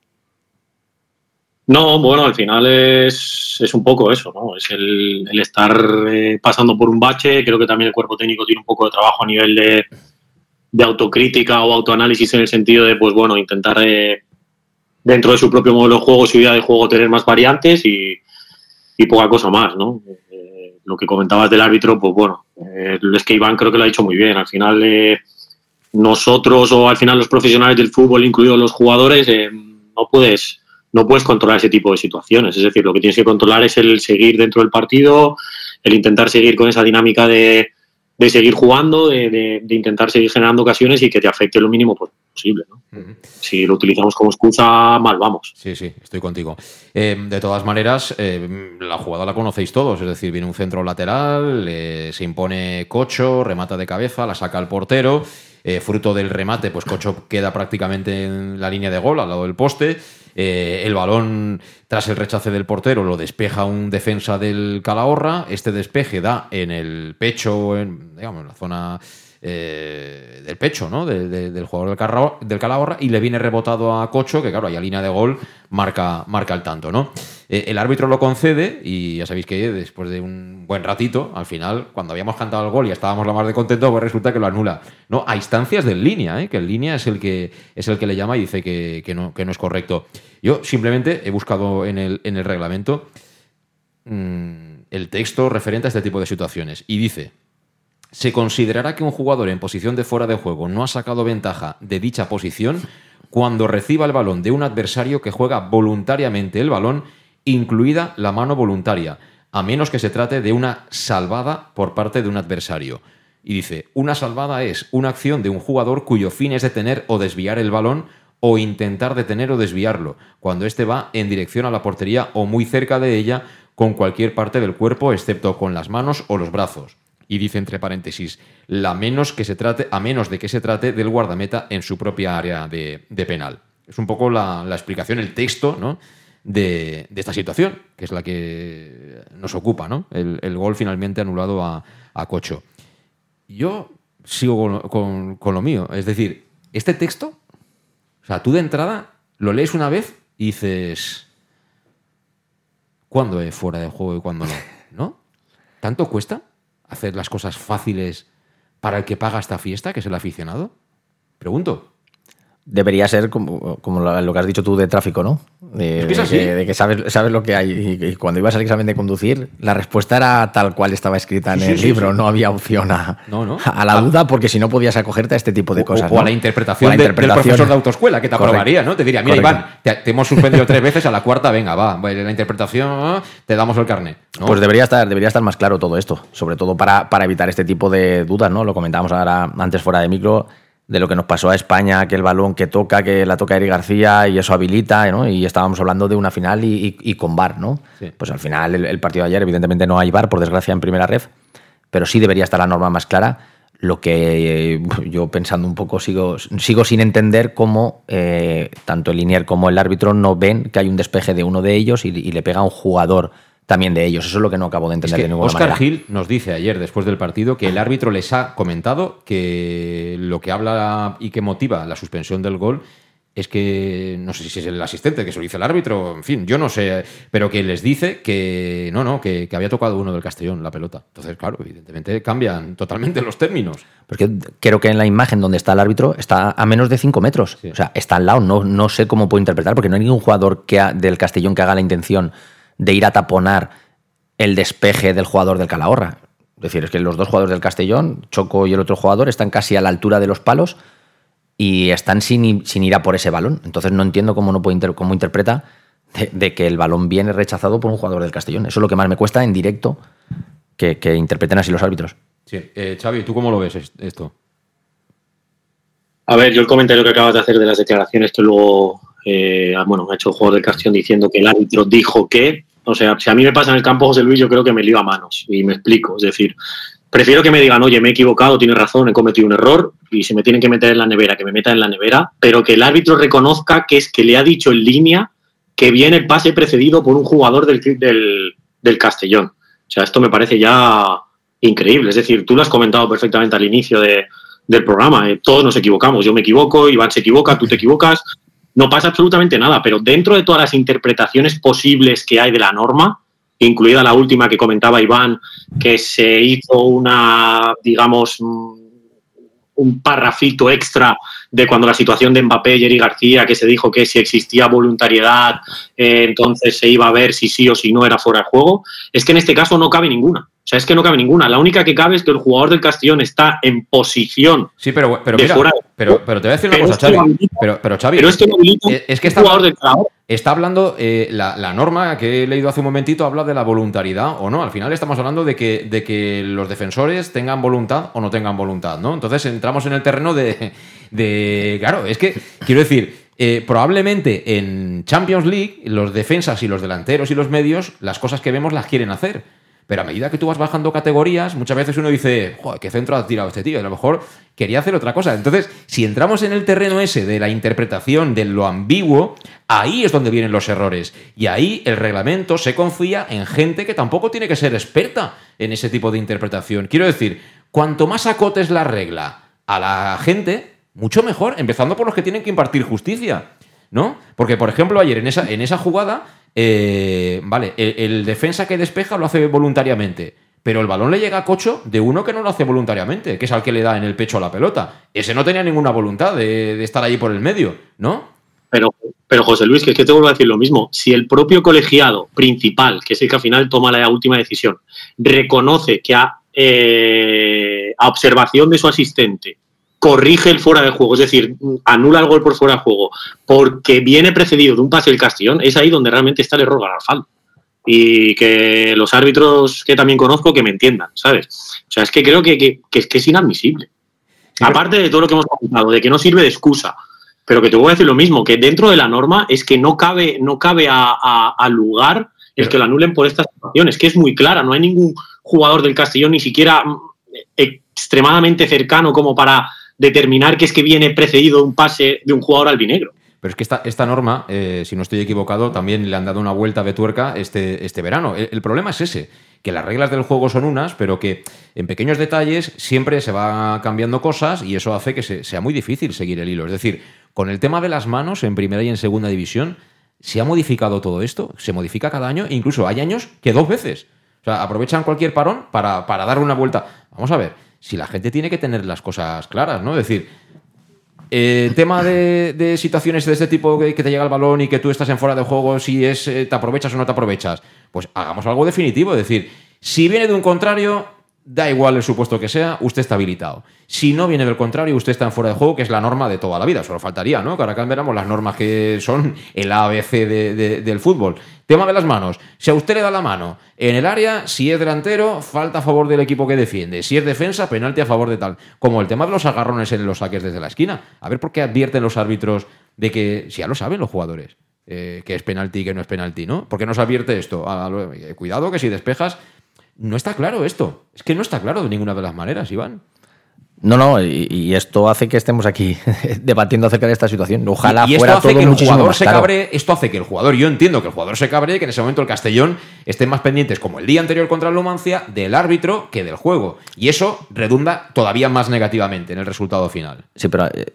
[SPEAKER 3] No, bueno, al final es, es un poco eso, ¿no? Es el, estar eh, pasando por un bache. Creo que también el cuerpo técnico tiene un poco de trabajo a nivel de, de autocrítica o autoanálisis en el sentido de, pues bueno, intentar eh, dentro de su propio modelo de juego, su idea de juego, tener más variantes y, poca cosa más, ¿no? Eh, lo que comentabas del árbitro, pues bueno, eh, es que Iván creo que lo ha dicho muy bien. Al final, nosotros o al final los profesionales del fútbol, incluidos los jugadores, no puedes no puedes controlar ese tipo de situaciones. Es decir, lo que tienes que controlar es el seguir dentro del partido, el intentar seguir con esa dinámica de, de seguir jugando, de, intentar seguir generando ocasiones y que te afecte lo mínimo posible. Si lo utilizamos como excusa, mal vamos.
[SPEAKER 1] Sí, sí, estoy contigo. Eh, de todas maneras, eh, la jugada la conocéis todos, es decir, viene un centro lateral, se impone Cocho, remata de cabeza, la saca el portero. Eh, fruto del remate, pues Cocho queda prácticamente en la línea de gol, al lado del poste. Eh, el balón, tras el rechace del portero, lo despeja un defensa del Calahorra. Este despeje da en el pecho, en, digamos, en la zona eh, del pecho ¿no? del jugador del, Calahorra y le viene rebotado a Cocho, que claro, ahí a línea de gol marca, marca el tanto. ¿no? Eh, el árbitro lo concede y ya sabéis que después de un buen ratito, al final, cuando habíamos cantado el gol y estábamos la más de contento, pues resulta que lo anula. ¿no? A instancias del línea, ¿eh? que el línea es el que, es el que le llama y dice que, no, que no es correcto. Yo simplemente he buscado en el, en el reglamento mm, el texto referente a este tipo de situaciones y dice se considerará que un jugador en posición de fuera de juego no ha sacado ventaja de dicha posición cuando reciba el balón de un adversario que juega voluntariamente el balón, incluida la mano voluntaria, a menos que se trate de una salvada por parte de un adversario. Y dice, una salvada es una acción de un jugador cuyo fin es detener o desviar el balón o intentar detener o desviarlo, cuando éste va en dirección a la portería o muy cerca de ella con cualquier parte del cuerpo excepto con las manos o los brazos y dice entre paréntesis, la menos que se trate, a menos de que se trate del guardameta en su propia área de, penal. Es un poco la, explicación, el texto ¿no? de, esta situación, que es la que nos ocupa, ¿no? el, gol finalmente anulado a, Cocho. Yo sigo con, con, lo mío, es decir, este texto, o sea, tú de entrada lo lees una vez y dices, ¿cuándo es fuera de juego y cuándo no? ¿No? ¿Tanto cuesta? Hacer las cosas fáciles para el que paga esta fiesta, que es el aficionado? Pregunto
[SPEAKER 2] debería ser como, como, lo que has dicho tú de tráfico, ¿no? De, que, sabes, sabes lo que hay. Y, cuando ibas al examen de conducir, la respuesta era tal cual estaba escrita en el libro. No había opción a, a la duda, porque si no podías acogerte a este tipo de cosas.
[SPEAKER 1] O, a la interpretación, del profesor de autoescuela, que te aprobaría, ¿no? Te diría, mira, Iván, te, hemos suspendido tres veces, a la cuarta, venga, va, la interpretación, te damos el carnet.
[SPEAKER 2] Pues debería estar, debería estar más claro todo esto, sobre todo para, para evitar este tipo de dudas, ¿no? Lo comentábamos ahora antes fuera de micro de lo que nos pasó a España, que el balón que toca, que la toca Eric García y eso habilita, ¿no? Y estábamos hablando de una final y, y- y con VAR, ¿no? Pues al final el, el partido de ayer, evidentemente no hay VAR, por desgracia, en primera ref, pero sí debería estar la norma más clara. Lo que eh, yo pensando un poco sigo, sigo sin entender cómo eh, tanto el linier como el árbitro no ven que hay un despeje de uno de ellos y, y le pega a un jugador también de ellos. Eso es lo que no acabo de
[SPEAKER 1] Es
[SPEAKER 2] entender
[SPEAKER 1] que
[SPEAKER 2] de ninguna
[SPEAKER 1] Oscar
[SPEAKER 2] manera.
[SPEAKER 1] Gil nos dice ayer, después del partido, que el árbitro les ha comentado que lo que habla y que motiva la suspensión del gol es que, no sé si es el asistente que se lo dice el árbitro, en fin, yo no sé, pero que les dice que no, no, que, que había tocado uno del Castellón la pelota. Entonces, claro, evidentemente cambian totalmente los términos.
[SPEAKER 2] Porque creo que en la imagen donde está el árbitro está a menos de 5 metros. O sea, está al lado. No, no sé cómo puedo interpretar, porque no hay ningún jugador que ha- del Castellón que haga la intención de ir a taponar el despeje del jugador del Calahorra. Es decir, es que los dos jugadores del Castellón, Choco y el otro jugador, están casi a la altura de los palos y están sin, sin ir a por ese balón. Entonces no entiendo cómo no puede inter- cómo interpreta de, de que el balón viene rechazado por un jugador del Castellón. Eso es lo que más me cuesta en directo que, que interpreten así los árbitros.
[SPEAKER 1] Sí, eh, Xavi, ¿tú cómo lo ves es- esto?
[SPEAKER 3] A ver, yo el comentario que acabas de hacer de las declaraciones que luego eh, bueno, ha hecho el jugador del Castellón diciendo que el árbitro dijo que, o sea, si a mí me pasa en el campo José Luis, yo creo que me lío a manos y me explico. Es decir, prefiero que me digan, oye, me he equivocado, tienes razón, he cometido un error y si me tienen que meter en la nevera, que me metan en la nevera, pero que el árbitro reconozca que es que le ha dicho en línea que viene el pase precedido por un jugador del, del, del Castellón. O sea, esto me parece ya increíble. Es decir, tú lo has comentado perfectamente al inicio de- del programa. eh, todos nos equivocamos. Yo me equivoco, Iván se equivoca, tú te equivocas. No pasa absolutamente nada, pero dentro de todas las interpretaciones posibles que hay de la norma, incluida la última que comentaba Iván, que se hizo una, digamos, mm, un parrafito extra de cuando la situación de Mbappé y Eric García, que se dijo que si existía voluntariedad, eh, entonces se iba a ver si sí o si no era fuera de juego, es que en este caso no cabe ninguna. O sea, es que no cabe ninguna. La única que cabe es que el jugador del Castellón está en posición
[SPEAKER 1] Sí, pero, pero
[SPEAKER 3] de
[SPEAKER 1] mira,
[SPEAKER 3] fuera de
[SPEAKER 1] pero, pero te voy a decir una cosa, Xavi.
[SPEAKER 3] habilita-
[SPEAKER 1] Pero, pero Xavi,
[SPEAKER 3] habilita
[SPEAKER 1] es, es que está,
[SPEAKER 3] jugador del Calahorra.
[SPEAKER 1] está hablando, eh, la, la norma que he leído hace un momentito habla de la voluntariedad o no. Al final estamos hablando de que, de que los defensores tengan voluntad o no tengan voluntad, ¿no? Entonces entramos en el terreno de, de claro, es que quiero decir, eh, probablemente en Champions League los defensas y los delanteros y los medios las cosas que vemos las quieren hacer. Pero a medida que tú vas bajando categorías, muchas veces uno dice, joder, qué centro ha tirado este tío. A lo mejor quería hacer otra cosa. Entonces, si entramos en el terreno ese de la interpretación de lo ambiguo, ahí es donde vienen los errores. Y ahí el reglamento se confía en gente que tampoco tiene que ser experta en ese tipo de interpretación. Quiero decir, cuanto más acotes la regla a la gente, mucho mejor, empezando por los que tienen que impartir justicia. ¿No? Porque, por ejemplo, ayer en esa, en esa jugada, eh, vale, el, defensa que despeja lo hace voluntariamente. Pero el balón le llega a Cocho de uno que no lo hace voluntariamente, que es al que le da en el pecho la pelota. Ese no tenía ninguna voluntad de, de estar allí por el medio, ¿no?
[SPEAKER 3] Pero, pero José Luis, que es que te vuelvo a decir lo mismo. Si el propio colegiado principal, que es el que al final toma la última decisión, reconoce que a, eh, a observación de su asistente corrige el fuera de juego, es decir, anula el gol por fuera de juego, porque viene precedido de un pase del Castellón, es ahí donde realmente está el error garrafal. Y que los árbitros que también conozco que me entiendan, ¿sabes? O sea, es que creo que, que- que es, que es inadmisible. Aparte de todo lo que hemos comentado, de que no sirve de excusa, pero que te voy a decir lo mismo, que dentro de la norma es que no cabe, no cabe a, a- a lugar el que lo anulen por estas situaciones, que es muy clara, no hay ningún jugador del Castellón ni siquiera mm, extremadamente cercano como para determinar que es que viene precedido un pase de un jugador albinegro.
[SPEAKER 1] Pero es que esta, esta norma, eh, si no estoy equivocado, también le han dado una vuelta de tuerca este, este verano. El, problema es ese, que las reglas del juego son unas, pero que en pequeños detalles siempre se va cambiando cosas y eso hace que se- sea muy difícil seguir el hilo. Es decir, con el tema de las manos en primera y en segunda división, se ha modificado todo esto, se modifica cada año, e incluso hay años que dos veces. O sea, aprovechan cualquier parón para, para dar una vuelta. Vamos a ver, si la gente tiene que tener las cosas claras, ¿no? Es decir, eh, tema de, situaciones de este tipo que, que te llega el balón y que tú estás en fuera de juego, si es eh, te aprovechas o no te aprovechas, pues hagamos algo definitivo. Es decir, si viene de un contrario, da igual el supuesto que sea, usted está habilitado. Si no viene del contrario, usted está en fuera de juego, que es la norma de toda la vida. Solo faltaría, ¿no? Que ahora cambiáramos las normas que son el ABC de- de- del fútbol. Tema de las manos. Si a usted le da la mano en el área, si es delantero, falta a favor del equipo que defiende. Si es defensa, penalti a favor de tal. Como el tema de los agarrones en los saques desde la esquina. A ver por qué advierten los árbitros de que, si ya lo saben los jugadores, eh, que es penalti y que no es penalti, ¿no? ¿Por qué no se advierte esto? A lo- eh, cuidado que si despejas, no está claro esto. Es que no está claro de ninguna de las maneras, Iván.
[SPEAKER 2] No, no, y, y esto hace que estemos aquí debatiendo acerca de esta situación. Ojalá
[SPEAKER 1] y esto
[SPEAKER 2] fuera
[SPEAKER 1] hace
[SPEAKER 2] todo
[SPEAKER 1] que el jugador se cabre, esto hace que el jugador, yo entiendo que el jugador se cabre y que en ese momento el Castellón esté más pendientes, como el día anterior contra el Numancia, del árbitro que del juego. Y eso redunda todavía más negativamente en el resultado final.
[SPEAKER 2] Sí, pero eh,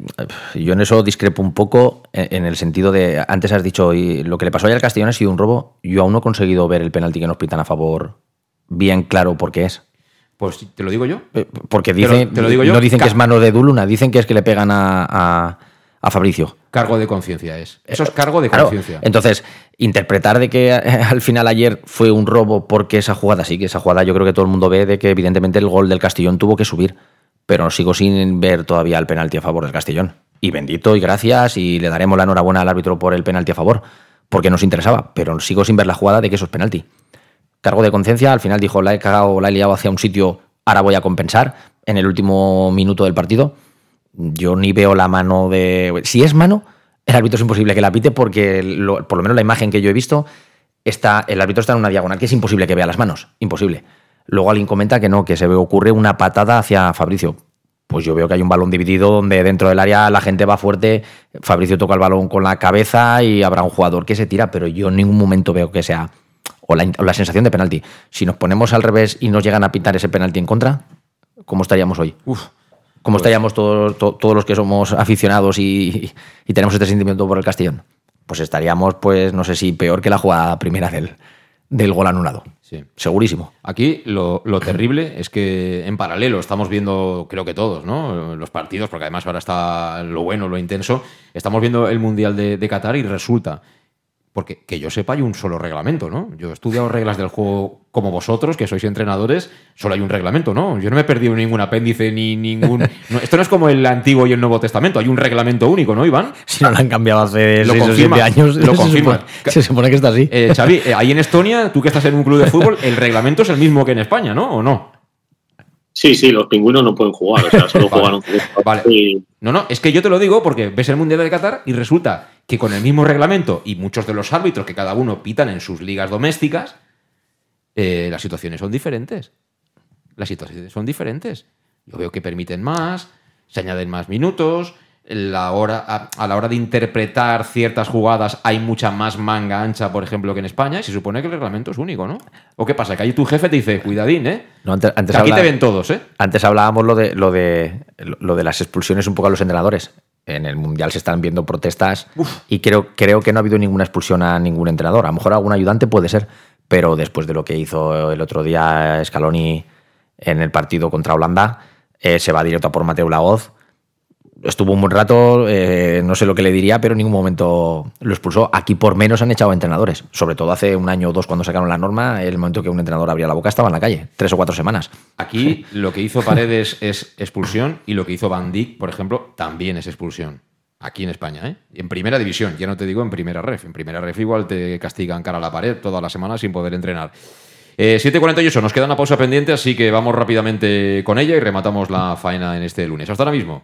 [SPEAKER 2] yo en eso discrepo un poco en, en el sentido de, antes has dicho, y lo que le pasó ayer al Castellón ha sido un robo. Yo aún no he conseguido ver el penalti que nos pitan a favor bien claro por qué es.
[SPEAKER 1] Pues te lo digo yo.
[SPEAKER 2] Eh, Porque
[SPEAKER 1] Te lo-
[SPEAKER 2] dicen,
[SPEAKER 1] te lo digo yo.
[SPEAKER 2] no dicen que es mano de Duluna, dicen que es que le pegan a, a- a Fabricio.
[SPEAKER 1] Cargo de conciencia es. Eso es cargo de
[SPEAKER 2] Claro,
[SPEAKER 1] conciencia.
[SPEAKER 2] Entonces, interpretar de que eh, al final ayer fue un robo porque esa jugada, sí, que esa jugada yo creo que todo el mundo ve de que evidentemente el gol del Castellón tuvo que subir, pero sigo sin ver todavía el penalti a favor del Castellón. Y bendito y gracias y le daremos la enhorabuena al árbitro por el penalti a favor, porque nos interesaba, pero sigo sin ver la jugada de que eso es penalti. Cargo de conciencia, al final dijo, la he cagado, la he liado hacia un sitio, ahora voy a compensar en el último minuto del partido. Yo ni veo la mano de... Si es mano, el árbitro es imposible que la pite porque por lo menos la imagen que yo he visto, está, el árbitro está en una diagonal que es imposible que vea las manos. Imposible. Luego alguien comenta que no, que se ocurre una patada hacia Fabricio. Pues yo veo que hay un balón dividido donde dentro del área la gente va fuerte, Fabricio toca el balón con la cabeza y habrá un jugador que se tira, pero yo en ningún momento veo que sea o la, o la sensación de penalti. Si nos ponemos al revés y nos llegan a pintar ese penalti en contra, ¿cómo estaríamos hoy? ¿Cómo estaríamos todos, to- todos los que somos aficionados y, y tenemos este sentimiento por el Castellón? Pues estaríamos, pues, no sé si peor que la jugada primera del, del gol anulado.
[SPEAKER 1] Sí.
[SPEAKER 2] Segurísimo.
[SPEAKER 1] Aquí lo, lo terrible es que en paralelo estamos viendo, creo que todos, ¿no? Los partidos, porque además ahora está lo bueno, lo intenso. Estamos viendo el Mundial de, de Qatar y resulta, porque que yo sepa, hay un solo reglamento, ¿no? Yo he estudiado reglas del juego como vosotros, que sois entrenadores, solo hay un reglamento, ¿no? Yo no me he perdido ningún apéndice ni ningún. no, esto no es como el Antiguo y el Nuevo Testamento, hay un reglamento único, ¿no, Iván?
[SPEAKER 2] Si no lo han cambiado hace
[SPEAKER 1] Lo
[SPEAKER 2] 6 o
[SPEAKER 1] confirma,
[SPEAKER 2] 7 años,
[SPEAKER 1] lo
[SPEAKER 2] se
[SPEAKER 1] confirma.
[SPEAKER 2] supone- Se supone que está así.
[SPEAKER 1] Eh, Xavi, eh, ahí en Estonia, tú que estás en un club de fútbol, el reglamento es el mismo que en España, ¿no? ¿O no?
[SPEAKER 3] Sí, sí, los pingüinos no pueden jugar, o sea, solo
[SPEAKER 1] Vale.
[SPEAKER 3] un
[SPEAKER 1] Vale. No, no, es que yo te lo digo porque ves el Mundial de Qatar y resulta que con el mismo reglamento y muchos de los árbitros que cada uno pitan en sus ligas domésticas, eh, las situaciones son diferentes. Las situaciones son diferentes. Yo veo que permiten más, se añaden más minutos, la hora, a, a la hora de interpretar ciertas jugadas hay mucha más manga ancha, por ejemplo, que en España, y se supone que el reglamento es único, ¿no? ¿O qué pasa? Que ahí tu jefe te dice, cuidadín, ¿eh?
[SPEAKER 2] No, antes, antes
[SPEAKER 1] Que aquí te ven todos, ¿eh?
[SPEAKER 2] Antes hablábamos lo de, lo, de, lo de las expulsiones un poco a los entrenadores. En el Mundial se están viendo protestas y creo, creo que no ha habido ninguna expulsión a ningún entrenador. A lo mejor algún ayudante puede ser, pero después de lo que hizo el otro día Scaloni en el partido contra Holanda, eh, se va directo a por Mateo Laoz. Estuvo un buen rato, eh, no sé lo que le diría, pero en ningún momento lo expulsó. Aquí por menos han echado a entrenadores. Sobre todo hace un año o dos cuando sacaron la norma, el momento que un entrenador abría la boca estaba en la calle, tres o cuatro semanas.
[SPEAKER 1] Aquí lo que hizo Paredes es expulsión y lo que hizo Van Dijk, por ejemplo, también es expulsión. Aquí en España, ¿eh? En primera división, ya no te digo en primera ref. En primera ref igual te castigan cara a la pared toda la semana sin poder entrenar. Eh, 7.48, nos queda una pausa pendiente, así que vamos rápidamente con ella y rematamos la faena en este lunes. Hasta ahora mismo.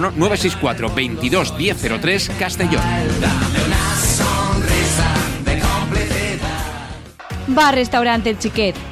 [SPEAKER 1] 964 22 1003 Castellón.
[SPEAKER 7] Bar Restaurante El Chiquet.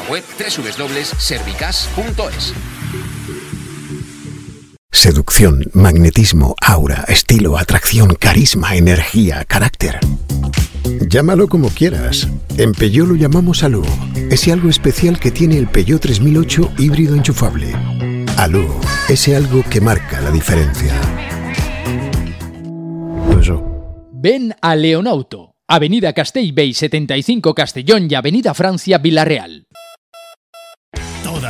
[SPEAKER 1] web www.servicas.es.
[SPEAKER 4] Seducción, magnetismo, aura, estilo, atracción, carisma, energía, carácter. Llámalo como quieras. En Peugeot lo llamamos Alú. Ese algo especial que tiene el Peugeot 3008 híbrido enchufable. Alú, ese algo que marca la diferencia.
[SPEAKER 5] Ven a Leonauto, Avenida Castellbey 75 Castellón y Avenida Francia Villarreal.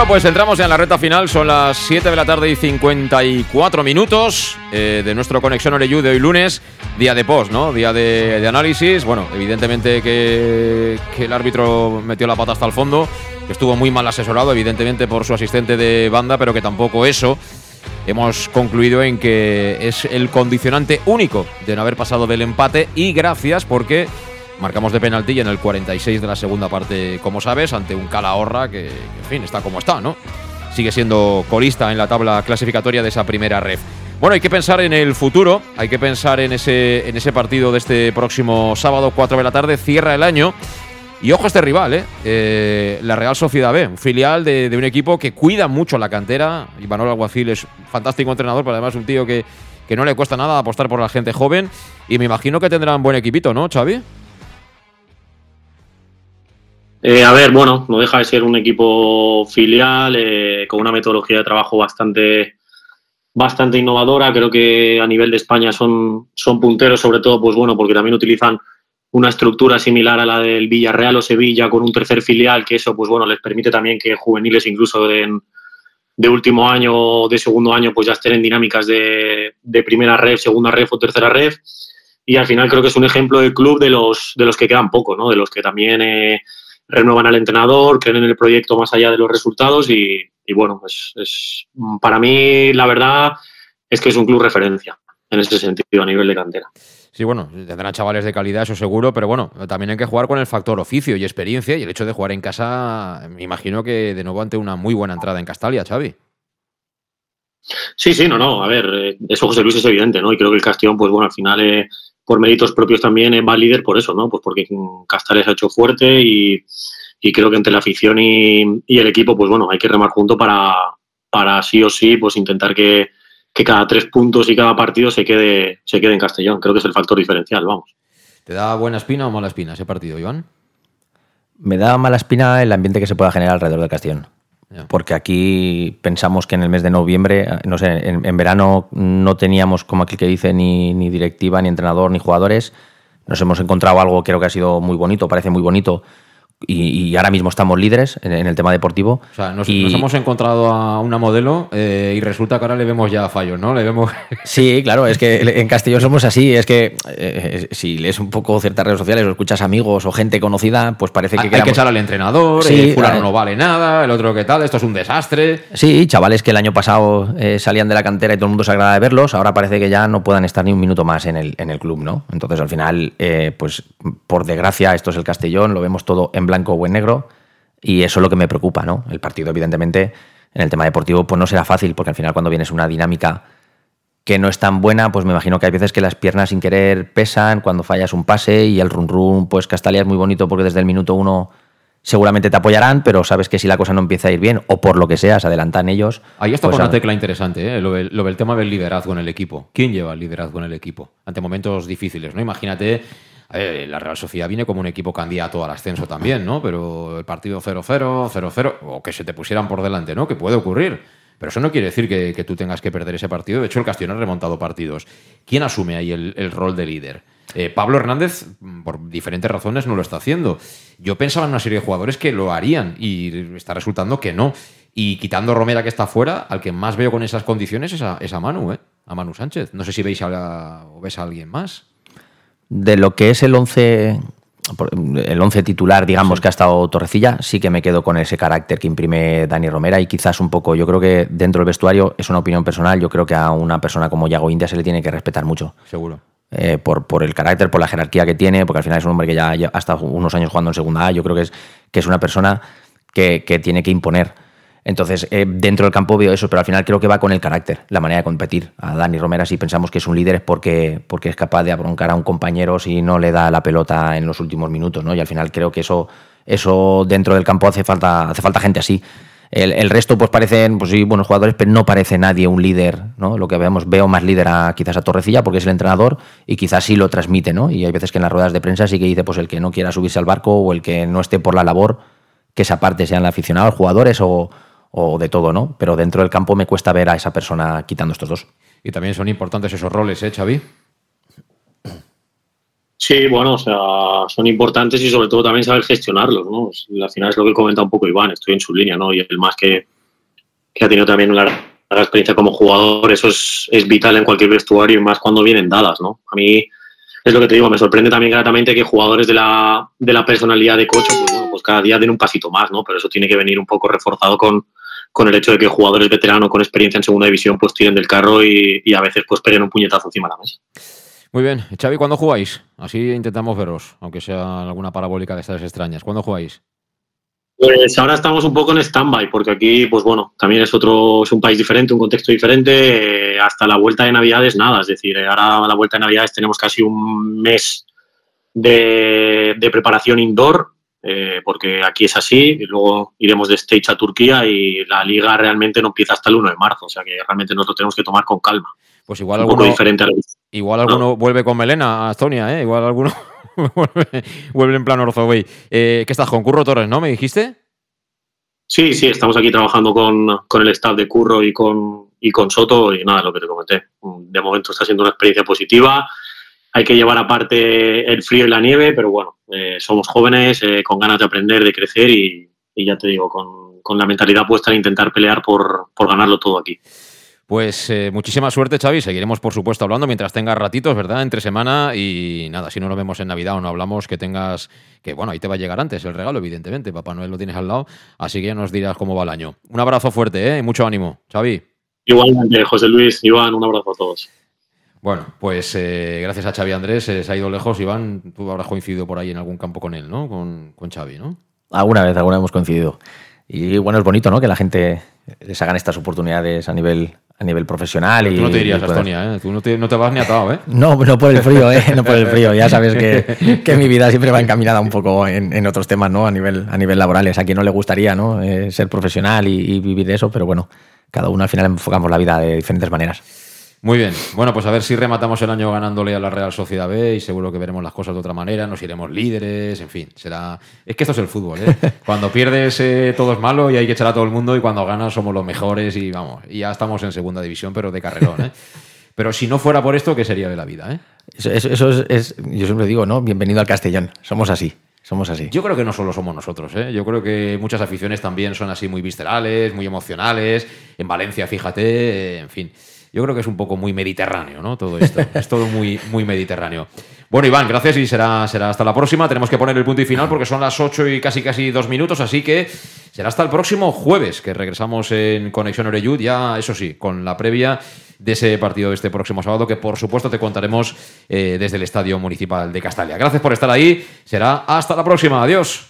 [SPEAKER 1] Bueno, pues entramos ya en la recta final. Son las 7 de la tarde y 54 minutos eh, de nuestro Conexión Oreyú de hoy lunes. Día de post, ¿no? Día de, análisis. Bueno, evidentemente que, el árbitro metió la pata hasta el fondo, estuvo muy mal asesorado, evidentemente por su asistente de banda, pero que tampoco eso. Hemos concluido en que es el condicionante único de no haber pasado del empate y gracias porque marcamos de penalti y en el 46 de la segunda parte, como sabes, ante un Calahorra que, en fin, está como está, ¿no? Sigue siendo colista en la tabla clasificatoria de esa primera ref. Bueno, hay que pensar en el futuro, hay que pensar en ese, en ese partido de este próximo sábado, 4 de la tarde, cierra el año. Y ojo a este rival, ¿eh? Eh, la Real Sociedad B, un filial de, de, un equipo que cuida mucho la cantera. Imanol Alguacil es un fantástico entrenador, pero además un tío que, que no le cuesta nada apostar por la gente joven. Y me imagino que tendrán buen equipito, ¿no, Xavi?
[SPEAKER 3] Eh, a ver, bueno, no deja de ser un equipo filial eh, con una metodología de trabajo bastante, bastante innovadora. Creo que a nivel de España son, son punteros, sobre todo, pues bueno, porque también utilizan una estructura similar a la del Villarreal o Sevilla con un tercer filial, que eso, pues bueno, les permite también que juveniles incluso de, de último año o de segundo año, pues ya estén en dinámicas de, de primera red, segunda red o tercera red. Y al final creo que es un ejemplo del club de los, de los que quedan poco, ¿no? De los que también eh, renuevan al entrenador, creen en el proyecto más allá de los resultados y, y bueno, pues es, para mí la verdad es que es un club referencia en ese sentido a nivel de cantera.
[SPEAKER 1] Sí, bueno, tendrán chavales de calidad, eso seguro, pero bueno, también hay que jugar con el factor oficio y experiencia y el hecho de jugar en casa, me imagino que de nuevo ante una muy buena entrada en Castalia, Xavi.
[SPEAKER 3] Sí, sí, no, no, a ver, eso José Luis es evidente, ¿no? Y creo que el Castellón, pues bueno, al final, eh, por méritos propios también va líder por eso, ¿no? Pues porque Castalia se ha hecho fuerte y, y creo que entre la afición y, y, el equipo, pues bueno, hay que remar junto para, para sí o sí, pues intentar que, que cada tres puntos y cada partido se quede, se quede en Castellón. Creo que es el factor diferencial, vamos.
[SPEAKER 1] ¿Te da buena espina o mala espina ese partido, Iván?
[SPEAKER 2] Me da mala espina el ambiente que se pueda generar alrededor del Castellón. Porque aquí pensamos que en el mes de noviembre, no sé, en, en, verano no teníamos, como aquí que dice, ni, ni directiva, ni entrenador, ni jugadores. Nos hemos encontrado algo, creo que ha sido muy bonito, parece muy bonito, y, y, ahora mismo estamos líderes en, en, el tema deportivo.
[SPEAKER 1] O sea, nos,
[SPEAKER 2] y...
[SPEAKER 1] nos hemos encontrado a una modelo eh, y resulta que ahora le vemos ya fallos, ¿no? Le vemos.
[SPEAKER 2] Sí, claro, es que en Castellón somos así. Es que eh, si lees un poco ciertas redes sociales o escuchas amigos o gente conocida, pues parece que.
[SPEAKER 1] Hay
[SPEAKER 2] quedamos...
[SPEAKER 1] que echar al entrenador, sí, eh, fulano no vale nada, el otro qué tal, esto es un desastre.
[SPEAKER 2] Sí, chavales que el año pasado eh, salían de la cantera y todo el mundo se agrada de verlos, ahora parece que ya no puedan estar ni un minuto más en el, en el club, ¿no? Entonces al final, eh, pues por desgracia, esto es el Castellón, lo vemos todo en blanco o en negro y eso es lo que me preocupa, ¿no? El partido, evidentemente, en el tema deportivo, pues no será fácil, porque al final cuando vienes una dinámica que no es tan buena, pues me imagino que hay veces que las piernas sin querer pesan cuando fallas un pase y el run run, pues Castalia es muy bonito porque desde el minuto uno seguramente te apoyarán, pero sabes que si la cosa no empieza a ir bien, o por lo que sea, se adelantan ellos.
[SPEAKER 1] Ahí está pues con una tecla interesante, ¿eh? lo, del, lo del tema del liderazgo en el equipo. ¿Quién lleva el liderazgo en el equipo? Ante momentos difíciles, ¿no? Imagínate eh, la Real Sociedad viene como un equipo candidato al ascenso también, ¿no? Pero el partido 0-0, 0-0, o que se te pusieran por delante, ¿no? Que puede ocurrir. Pero eso no quiere decir que, tú tengas que perder ese partido. De hecho, el Castellón ha remontado partidos. ¿Quién asume ahí el, rol de líder? Eh, Pablo Hernández, por diferentes razones, no lo está haciendo. Yo pensaba en una serie de jugadores que lo harían y está resultando que no. Y quitando Romera, que está fuera, al que más veo con esas condiciones es a, es a Manu, ¿eh? A Manu Sánchez. No sé si veis a o ves a alguien más
[SPEAKER 2] de lo que es el 11 el 11 titular, digamos, sí. que ha estado Torrecilla, sí que me quedo con ese carácter que imprime Dani Romera y quizás un poco, yo creo que dentro del vestuario, es una opinión personal, yo creo que a una persona como Yago India se le tiene que respetar mucho.
[SPEAKER 1] Seguro.
[SPEAKER 2] Eh, por, por, el carácter, por la jerarquía que tiene, porque al final es un hombre que ya, ya ha estado unos años jugando en segunda A, yo creo que es, que es una persona que, que tiene que imponer. Entonces, eh, dentro del campo veo eso, pero al final creo que va con el carácter, la manera de competir. A Dani Romera, si pensamos que es un líder, es porque, porque es capaz de abroncar a un compañero si no le da la pelota en los últimos minutos, ¿no? Y al final creo que eso, eso dentro del campo hace falta, hace falta gente así. El, el, resto, pues parecen, pues sí, buenos jugadores, pero no parece nadie un líder, ¿no? Lo que vemos, veo más líder a quizás a Torrecilla, porque es el entrenador, y quizás sí lo transmite, ¿no? Y hay veces que en las ruedas de prensa sí que dice, pues el que no quiera subirse al barco o el que no esté por la labor, que esa parte sean aficionados, jugadores o o de todo, ¿no? Pero dentro del campo me cuesta ver a esa persona quitando estos dos.
[SPEAKER 1] Y también son importantes esos roles, ¿eh, Xavi?
[SPEAKER 3] Sí, bueno, o sea, son importantes y sobre todo también saber gestionarlos, ¿no? Al final es lo que comenta un poco Iván, estoy en su línea, ¿no? Y el más que, que ha tenido también una larga experiencia como jugador, eso es, es vital en cualquier vestuario y más cuando vienen dadas, ¿no? A mí es lo que te digo, me sorprende también gratamente que jugadores de la, de la personalidad de Cocho, pues, bueno, pues cada día den un pasito más, ¿no? Pero eso tiene que venir un poco reforzado con, con el hecho de que jugadores veteranos con experiencia en segunda división pues tiren del carro y, y a veces pues peguen un puñetazo encima de la mesa.
[SPEAKER 1] Muy bien. Xavi, ¿cuándo jugáis? Así intentamos veros, aunque sea alguna parabólica de estas extrañas. ¿Cuándo jugáis?
[SPEAKER 3] Pues ahora estamos un poco en stand-by, porque aquí, pues bueno, también es otro, es un país diferente, un contexto diferente. eh, hasta la vuelta de Navidades, nada. Es decir, eh, ahora a la vuelta de Navidades tenemos casi un mes de, de preparación indoor, eh, porque aquí es así. Y luego iremos de stage a Turquía y la liga realmente no empieza hasta el 1 de marzo. O sea que realmente nos lo tenemos que tomar con calma.
[SPEAKER 1] Pues igual
[SPEAKER 3] un poco
[SPEAKER 1] alguno,
[SPEAKER 3] diferente a
[SPEAKER 1] igual alguno vuelve con melena a Estonia, ¿eh? Igual alguno vuelve, vuelve en plan Orzoway. Eh, ¿Qué estás con Curro Torres, no? ¿Me dijiste?
[SPEAKER 3] Sí, sí, estamos aquí trabajando con, con el staff de Curro y con, y con Soto y nada, lo que te comenté. De momento está siendo una experiencia positiva. Hay que llevar aparte el frío y la nieve, pero bueno, eh, somos jóvenes eh, con ganas de aprender, de crecer y, y ya te digo, con, con, la mentalidad puesta en intentar pelear por, por ganarlo todo aquí.
[SPEAKER 1] Pues eh, muchísima suerte, Xavi. Seguiremos, por supuesto, hablando mientras tengas ratitos, ¿verdad? Entre semana y nada, si no nos vemos en Navidad o no hablamos, que tengas, que bueno, ahí te va a llegar antes el regalo, evidentemente. Papá Noel lo tienes al lado, así que ya nos dirás cómo va el año. Un abrazo fuerte, ¿eh? Y mucho ánimo, Xavi.
[SPEAKER 3] Igualmente, José Luis, Iván, un abrazo a todos.
[SPEAKER 1] Bueno, pues eh, gracias a Xavi Andrés, eh, se ha ido lejos. Iván, tú habrás coincidido por ahí en algún campo con él, ¿no? Con, con Xavi, ¿no?
[SPEAKER 2] Alguna vez, alguna vez hemos coincidido. Y bueno, es bonito, ¿no? Que la gente les hagan estas oportunidades a nivel a nivel profesional.
[SPEAKER 1] Pero
[SPEAKER 2] y,
[SPEAKER 1] tú no te irías a Estonia, ¿eh? Tú no te, no te vas ni atado, ¿eh?
[SPEAKER 2] No, no por el frío, ¿eh? No por el frío. Ya sabes que, que mi vida siempre va encaminada un poco en, en otros temas, ¿no? A nivel, a nivel laborales. A quien no le gustaría, ¿no? Eh, ser profesional y, y vivir de eso, pero bueno, cada uno al final enfocamos la vida de diferentes maneras.
[SPEAKER 1] Muy bien. Bueno, pues a ver si rematamos el año ganándole a la Real Sociedad B y seguro que veremos las cosas de otra manera, nos iremos líderes, en fin, será... Es que esto es el fútbol, ¿eh? Cuando pierdes eh, todo es malo y hay que echar a todo el mundo y cuando ganas somos los mejores y vamos, y ya estamos en segunda división, pero de carrerón, ¿eh? Pero si no fuera por esto, ¿qué sería de la vida, eh?
[SPEAKER 2] Eso, eso- eso es, es- yo siempre digo, ¿no? Bienvenido al Castellón. Somos así, somos así.
[SPEAKER 1] Yo creo que no solo somos nosotros, ¿eh? Yo creo que muchas aficiones también son así muy viscerales, muy emocionales. En Valencia, fíjate, eh, en fin. Yo creo que es un poco muy mediterráneo, ¿no? Todo esto. es todo muy, muy mediterráneo. Bueno, Iván, gracias y será, será hasta la próxima. Tenemos que poner el punto y final porque son las 8 y casi casi dos minutos, así que será hasta el próximo jueves que regresamos en Conexión Oreyud, ya eso sí, con la previa de ese partido de este próximo sábado que por supuesto te contaremos eh, desde el Estadio Municipal de Castalia. Gracias por estar ahí, será hasta la próxima, adiós.